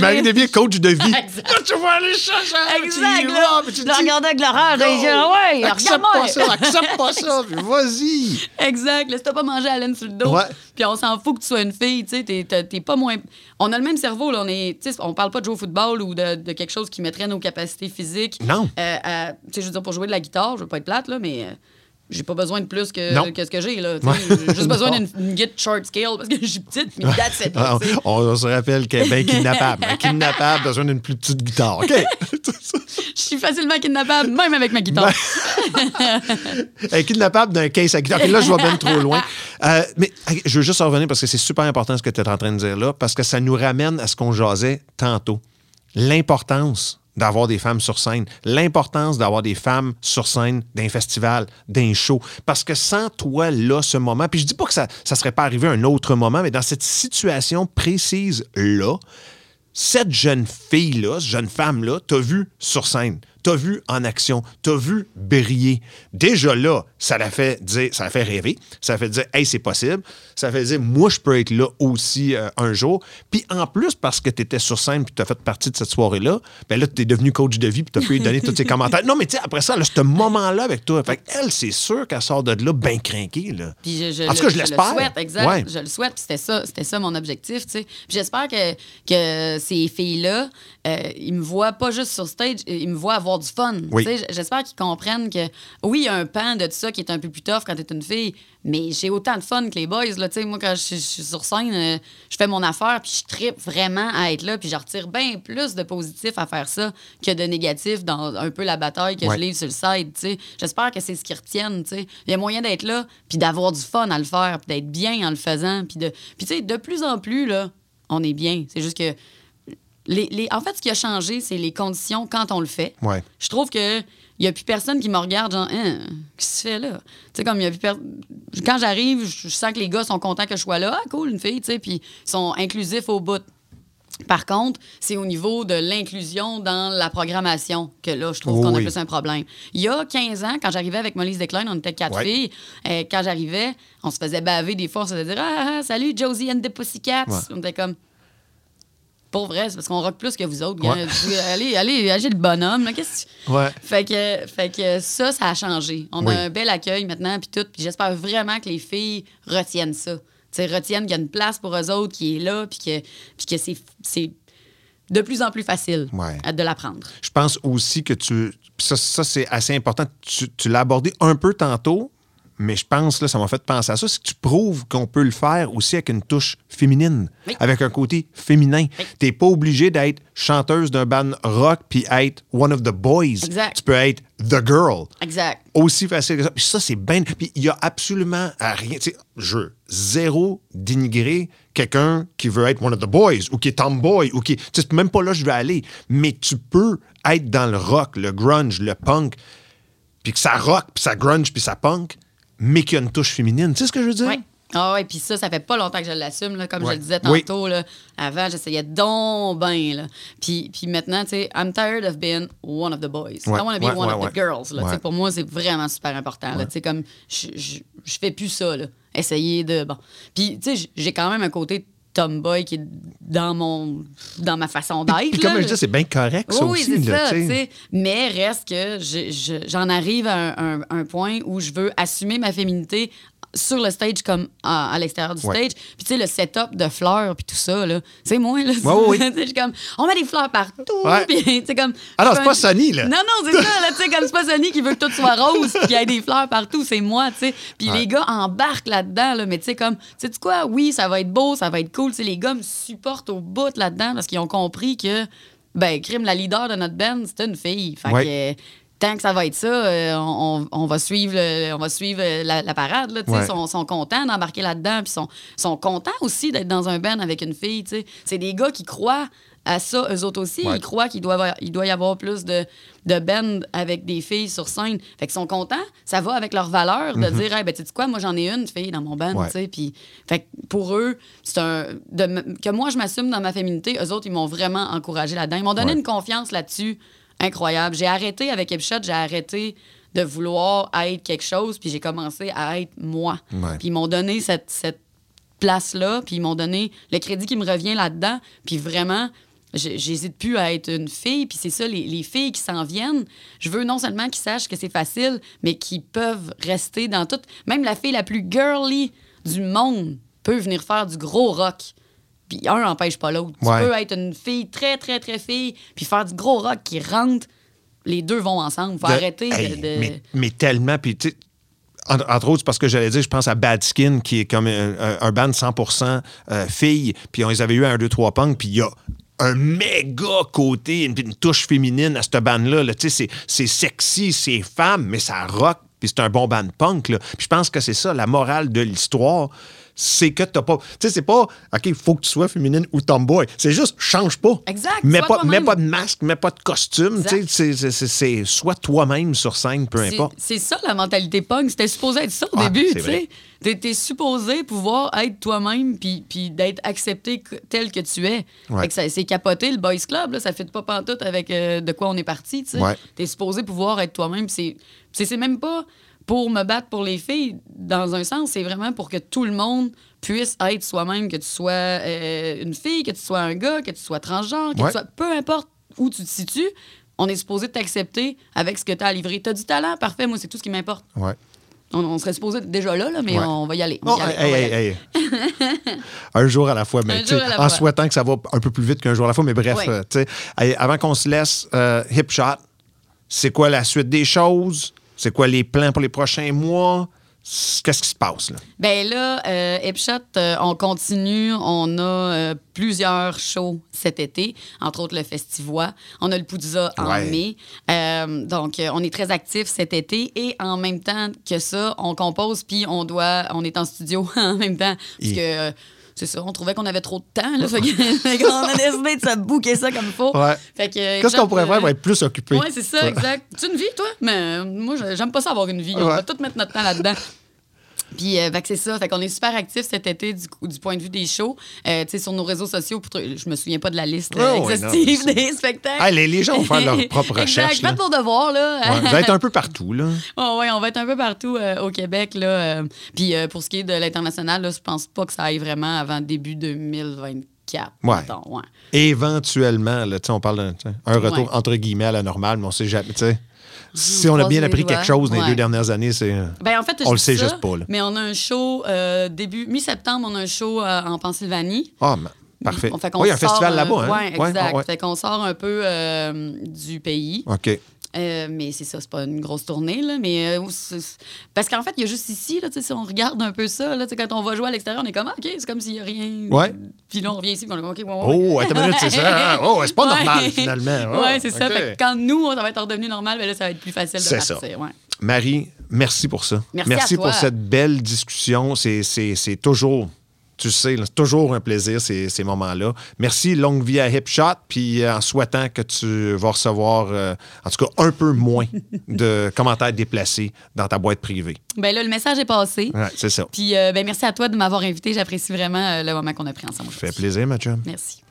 Marie Desbiens, coach de vie. Exact. Là, tu vas aller chercher. Exact, là. vas, tu Je regardais avec non, je disais, ouais, accepte pas ça, accepte pas ça, puis vas-y. Exact. T'as pas mangé à laine sur le dos, Ouais. puis on s'en fout que tu sois une fille, tu sais, t'es, pas moins... On a le même cerveau, là, on est... On parle pas de jouer au football ou de, de quelque chose qui mettrait nos capacités physiques. Non. euh, tu sais, je veux dire, pour jouer de la guitare, je veux pas être plate, là, mais... euh, j'ai pas besoin de plus que, que ce que j'ai, là. J'ai juste besoin d'une une guitare short scale parce que je suis petite, mais that's it, Ah, là, on, on se rappelle qu'elle est bien kidnappable. Un kidnappable, besoin d'une plus petite guitare. OK? Je suis facilement kidnappable, même avec ma guitare. Un kidnappable d'un case à guitare. Là, je vais bien trop loin. Euh, mais je veux juste en revenir parce que c'est super important ce que tu es en train de dire là, parce que ça nous ramène à ce qu'on jasait tantôt. L'importance d'avoir des femmes sur scène, l'importance d'avoir des femmes sur scène d'un festival, d'un show. Parce que sans toi, là, ce moment, puis je dis pas que ça ne serait pas arrivé à un autre moment, mais dans cette situation précise-là, cette jeune fille-là, cette jeune femme-là, t'as vu sur scène. T'as vu en action, t'as vu briller. Déjà là, ça l'a fait dire, ça l'a fait rêver, ça l'a fait dire, hey, c'est possible. Ça fait dire, moi, je peux être là aussi euh, un jour. Puis en plus, parce que tu étais sur scène puis tu as fait partie de cette soirée-là, ben là, tu es devenu coach de vie puis tu as pu lui donner tous ses commentaires. Non, mais tu sais, après ça, là, ce moment-là avec toi, fait elle, c'est sûr qu'elle sort de là bien crinquée. Là. Puis je, je en tout le- cas, je le l'espère. souhaite, exact. Ouais. Je le souhaite. puis C'était ça, c'était ça mon objectif, tu sais. Puis j'espère que, que ces filles-là, euh, ils me voient pas juste sur stage, ils me voient avoir du fun. Oui. J'espère qu'ils comprennent que, oui, il y a un pan de tout ça qui est un peu plus tough quand t'es une fille, mais j'ai autant de fun que les boys, là. Moi, quand je, suis sur scène, euh, je fais mon affaire, puis je tripe vraiment à être là, puis je retire bien plus de positif à faire ça que de négatif dans un peu la bataille que Ouais. je livre sur le sais. J'espère que c'est ce qu'ils retiennent. Il y a moyen d'être là, puis d'avoir du fun à le faire, puis d'être bien en le faisant, puis de... Puis tu sais, de plus en plus, là, on est bien. C'est juste que... Les, les- En fait, ce qui a changé, c'est les conditions quand on le fait. Ouais. Je trouve que il n'y a plus personne qui me regarde, genre, Hein, qu'est-ce que tu fais là? Tu sais, comme il y a plus per- Quand j'arrive, je sens que les gars sont contents que je sois là. Ah, cool, une fille, tu sais, puis ils sont inclusifs au bout. Par contre, c'est au niveau de l'inclusion dans la programmation que là, je trouve Oh qu'on a oui. plus un problème. Il y a 15 ans, quand j'arrivais avec Molly Decline, on était quatre Ouais. filles. Euh, quand j'arrivais, on se faisait baver des fois, on se faisait dire Ah, ah, salut, Josie and the Pussycats. Ouais. On était comme. Pour vrai, c'est parce qu'on rock plus que vous autres. Ouais. Allez, allez, agis le bonhomme. Qu'est-ce que Ouais. fait que, fait que ça, ça a changé. On Oui. a un bel accueil maintenant, puis tout. Puis j'espère vraiment que les filles retiennent ça. Tu sais, retiennent qu'il y a une place pour eux autres qui est là, puis que, puis que c'est, c'est de plus en plus facile Ouais. de l'apprendre. Je pense aussi que tu. Ça, ça, c'est assez important. Tu, tu l'as abordé un peu tantôt, mais je pense, là, ça m'a fait penser à ça, c'est que tu prouves qu'on peut le faire aussi avec une touche féminine, Oui. avec un côté féminin. Oui. T'es pas obligé d'être chanteuse d'un band rock puis être one of the boys. Exact. Tu peux être the girl. Exact. Aussi facile que ça. Puis ça, c'est bien. Puis il y a absolument à rien. Tu sais, je veux zéro dénigrer quelqu'un qui veut être one of the boys ou qui est tomboy ou qui. Tu sais, c'est même pas là je vais aller. Mais tu peux être dans le rock, le grunge, le punk, puis que ça rock, puis ça grunge, puis ça punk, mais qu'il y a une touche féminine. Tu sais ce que je veux dire? Oui. Ah ouais, puis ça, ça fait pas longtemps que je l'assume, là, comme Ouais. je le disais Oui. tantôt. Là. Avant, j'essayais donc ben, là. Puis, puis maintenant, tu sais, I'm tired of being one of the boys. Ouais, I want to be ouais, one of the girls. Là. Tu sais, Ouais. Pour moi, c'est vraiment super important. là. Tu sais, comme, je, je, je fais plus ça, là. Essayer de... Bon. Puis, tu sais, j'ai quand même un côté tomboy qui est dans mon dans ma façon d'être. Puis comme je dis, c'est bien correct, ça oui, aussi. c'est là, ça. Mais reste que je- je- j'en arrive à un, un- un point où je veux assumer ma féminité sur le stage comme à, à l'extérieur du Ouais. stage. Puis tu sais, le setup de fleurs puis tout ça, là, c'est moi, là. Ouais, oui. Je suis comme, on met des fleurs partout. Ouais. Puis tu sais, comme... Alors, je c'est pas Sonny, là. Non, non, c'est ça, là, tu sais, comme c'est pas Sonny qui veut que tout soit rose puis qu'il y ait des fleurs partout, c'est moi, tu sais. Puis les gars embarquent là-dedans, là, mais tu sais, comme, tu sais quoi, oui, ça va être beau, ça va être cool, tu sais, les gars me supportent au bout là-dedans parce qu'ils ont compris que, ben, Crime, la leader de notre band, c'est une fille. Fait Ouais. que, tant que ça va être ça, euh, on, on va suivre, le- on va suivre euh, la, la parade. Là. Ouais. Ils sont, sont contents d'embarquer là-dedans, puis sont, sont contents aussi d'être dans un band avec une fille. C'est des gars qui croient à ça, eux autres aussi. Ouais. Ils croient qu'il doit, il doit y avoir plus de, de bands avec des filles sur scène. Fait qu'ils sont contents. Ça va avec leur valeur de dire, hey, ben, tu sais quoi, moi, j'en ai une fille dans mon band. Ouais. tu sais. Puis, fait que pour eux, c'est un. de que moi, je m'assume dans ma féminité, eux autres, ils m'ont vraiment encouragé là-dedans. Ils m'ont donné Ouais. une confiance là-dessus incroyable. J'ai arrêté avec Epshot, j'ai arrêté de vouloir être quelque chose, puis j'ai commencé à être moi. Ouais. Puis ils m'ont donné cette, cette place-là, puis ils m'ont donné le crédit qui me revient là-dedans. Puis vraiment, j'hésite plus à être une fille. Puis c'est ça, les, les filles qui s'en viennent, je veux non seulement qu'ils sachent que c'est facile, mais qu'ils peuvent rester dans tout. Même la fille la plus girly du monde peut venir faire du gros rock. Puis un n'empêche pas l'autre. Ouais. Tu peux être une fille très, très, très fille, puis faire du gros rock qui rentre. Les deux vont ensemble. Faut De- arrêter de- Hey, de... Mais, mais tellement. Puis, tu entre, entre autres, parce que j'allais dire, je pense à Bad Skin, qui est comme un, un- un band 100% euh, filles. Puis, on les avait eu à un 2, 3 punk. Puis, il y a un méga côté, une, une touche féminine à cette band-là. là. Tu sais, c'est- c'est sexy, c'est femme, mais ça rock. Puis, c'est un bon band punk. Là. Puis, je pense que c'est ça, la morale de l'histoire. C'est que t'as pas. Tu sais, c'est pas, OK, il faut que tu sois féminine ou tomboy. C'est juste, change pas. Exact, Mets pas, mets pas de masque, mets pas de costume. Tu sais, c'est- soit toi-même sur scène, peu importe. C'est ça la mentalité punk. C'était supposé être ça au Ah, début, tu sais. T'es, supposé pouvoir être toi-même puis, puis d'être accepté tel que tu es. Ouais. Fait que ça- c'est capoté le boys club, là, ça fait pas pantoute avec euh, de quoi on est parti, tu sais. Ouais. T'es supposé pouvoir être toi-même. C'est même pas pour me battre pour les filles, dans un sens, c'est vraiment pour que tout le monde puisse être soi-même, que tu sois euh, une fille, que tu sois un gars, que tu sois transgenre, que Ouais. tu sois... Peu importe où tu te situes, on est supposé t'accepter avec ce que tu as à livrer. Tu as du talent, parfait, moi, c'est tout ce qui m'importe. Ouais. On, on serait supposé être déjà là, là mais Ouais. on va y aller. on va y aller, hey, on va y hey, aller. hey. un jour à la fois, mais à la en fois. souhaitant que ça va un peu plus vite qu'un jour à la fois. Mais bref, Ouais. euh, avant qu'on se laisse, euh, Hip Shot, c'est quoi la suite des choses? C'est quoi les plans pour les prochains mois? Qu'est-ce qui se passe là? Ben là, euh, Epshot, euh, on continue. On a euh, plusieurs shows cet été, entre autres le Festivois. On a le Poudza en Ouais. mai. Euh, donc, on est très actifs cet été. Et en même temps que ça, on compose, puis on doit, on est en studio en même temps. Parce Et- que, c'est ça, on trouvait qu'on avait trop de temps. Là, fait que- qu'on a décidé de se bouquer ça comme il faut. Ouais. Qu'est-ce qu'on pourrait faire euh, pour être plus occupé? Oui, c'est ça, exact. Tu une vie, toi? Mais euh, moi, j'aime pas ça avoir une vie. On va tout mettre notre temps là-dedans. Puis, euh, c'est ça. Fait qu'on est super actifs cet été du, point de vue des shows. Euh, tu sais, sur nos réseaux sociaux, pour- je me souviens pas de la liste euh, Oh, exhaustive non, des spectacles. Ah, les, les gens vont faire leur propre recherche. Faites vos devoirs, là. Ouais, vous être un peu partout. Là. Oh, ouais, on va être un peu partout euh, au Québec. Là. Puis pour ce qui est de l'international, je pense pas que ça aille vraiment avant début 2024. Ouais. mettons, ouais. Éventuellement, là, on parle d'un retour Ouais. entre guillemets à la normale, mais on sait jamais. Si on a bien appris quelque chose dans les Ouais. deux dernières années, c'est. Ben, en fait, On le sait ça, juste pas, là. Mais on a un show euh, début mi-septembre, on a un show euh, en Pennsylvanie. Ah, mais- parfait. On fait oui, un festival euh, là-bas. Hein? Ouais, exact. ouais. Fait qu'on sort un peu euh, du pays. OK. Euh, mais c'est ça, c'est pas une grosse tournée, là. Mais euh, parce qu'en fait, il y a juste ici, là, si on regarde un peu ça, là, quand on va jouer à l'extérieur, on est comme, Ah, OK, c'est comme s'il y a rien. Ouais. Puis là, on revient ici, puis on est comme, OK, ouais, ouais, ouais. Oh, attends minute, c'est ça. Oh, c'est pas Ouais. normal, finalement. Oh, ouais, c'est ça. OK. Fait que quand nous, ça va être redevenu normal, ben là, ça va être plus facile de C'est ça. partir. Ouais. Marie, merci pour ça. Merci à pour toi. cette belle discussion. C'est toujours, tu sais, c'est toujours un plaisir, ces, ces moments-là. Merci, longue vie à Hip Shot, puis euh, en souhaitant que tu vas recevoir, euh, en tout cas, un peu moins de commentaires déplacés dans ta boîte privée. Ben là, le message est passé. Ouais, c'est ça. Puis, euh, ben, merci à toi de m'avoir invité. J'apprécie vraiment euh, le moment qu'on a pris ensemble. Ça fait plaisir, ma chum. Merci.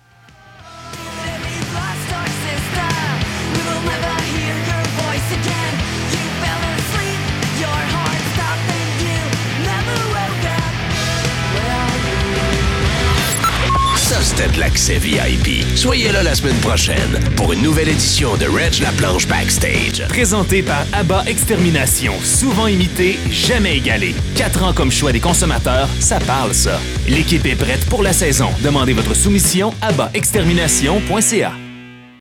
De l'accès VIP. Soyez là la semaine prochaine pour une nouvelle édition de Reg la planche Backstage. Présenté par ABBA Extermination, souvent imité, jamais égalé. Quatre ans comme choix des consommateurs, ça parle ça. L'équipe est prête pour la saison. Demandez votre soumission à abaextermination.ca.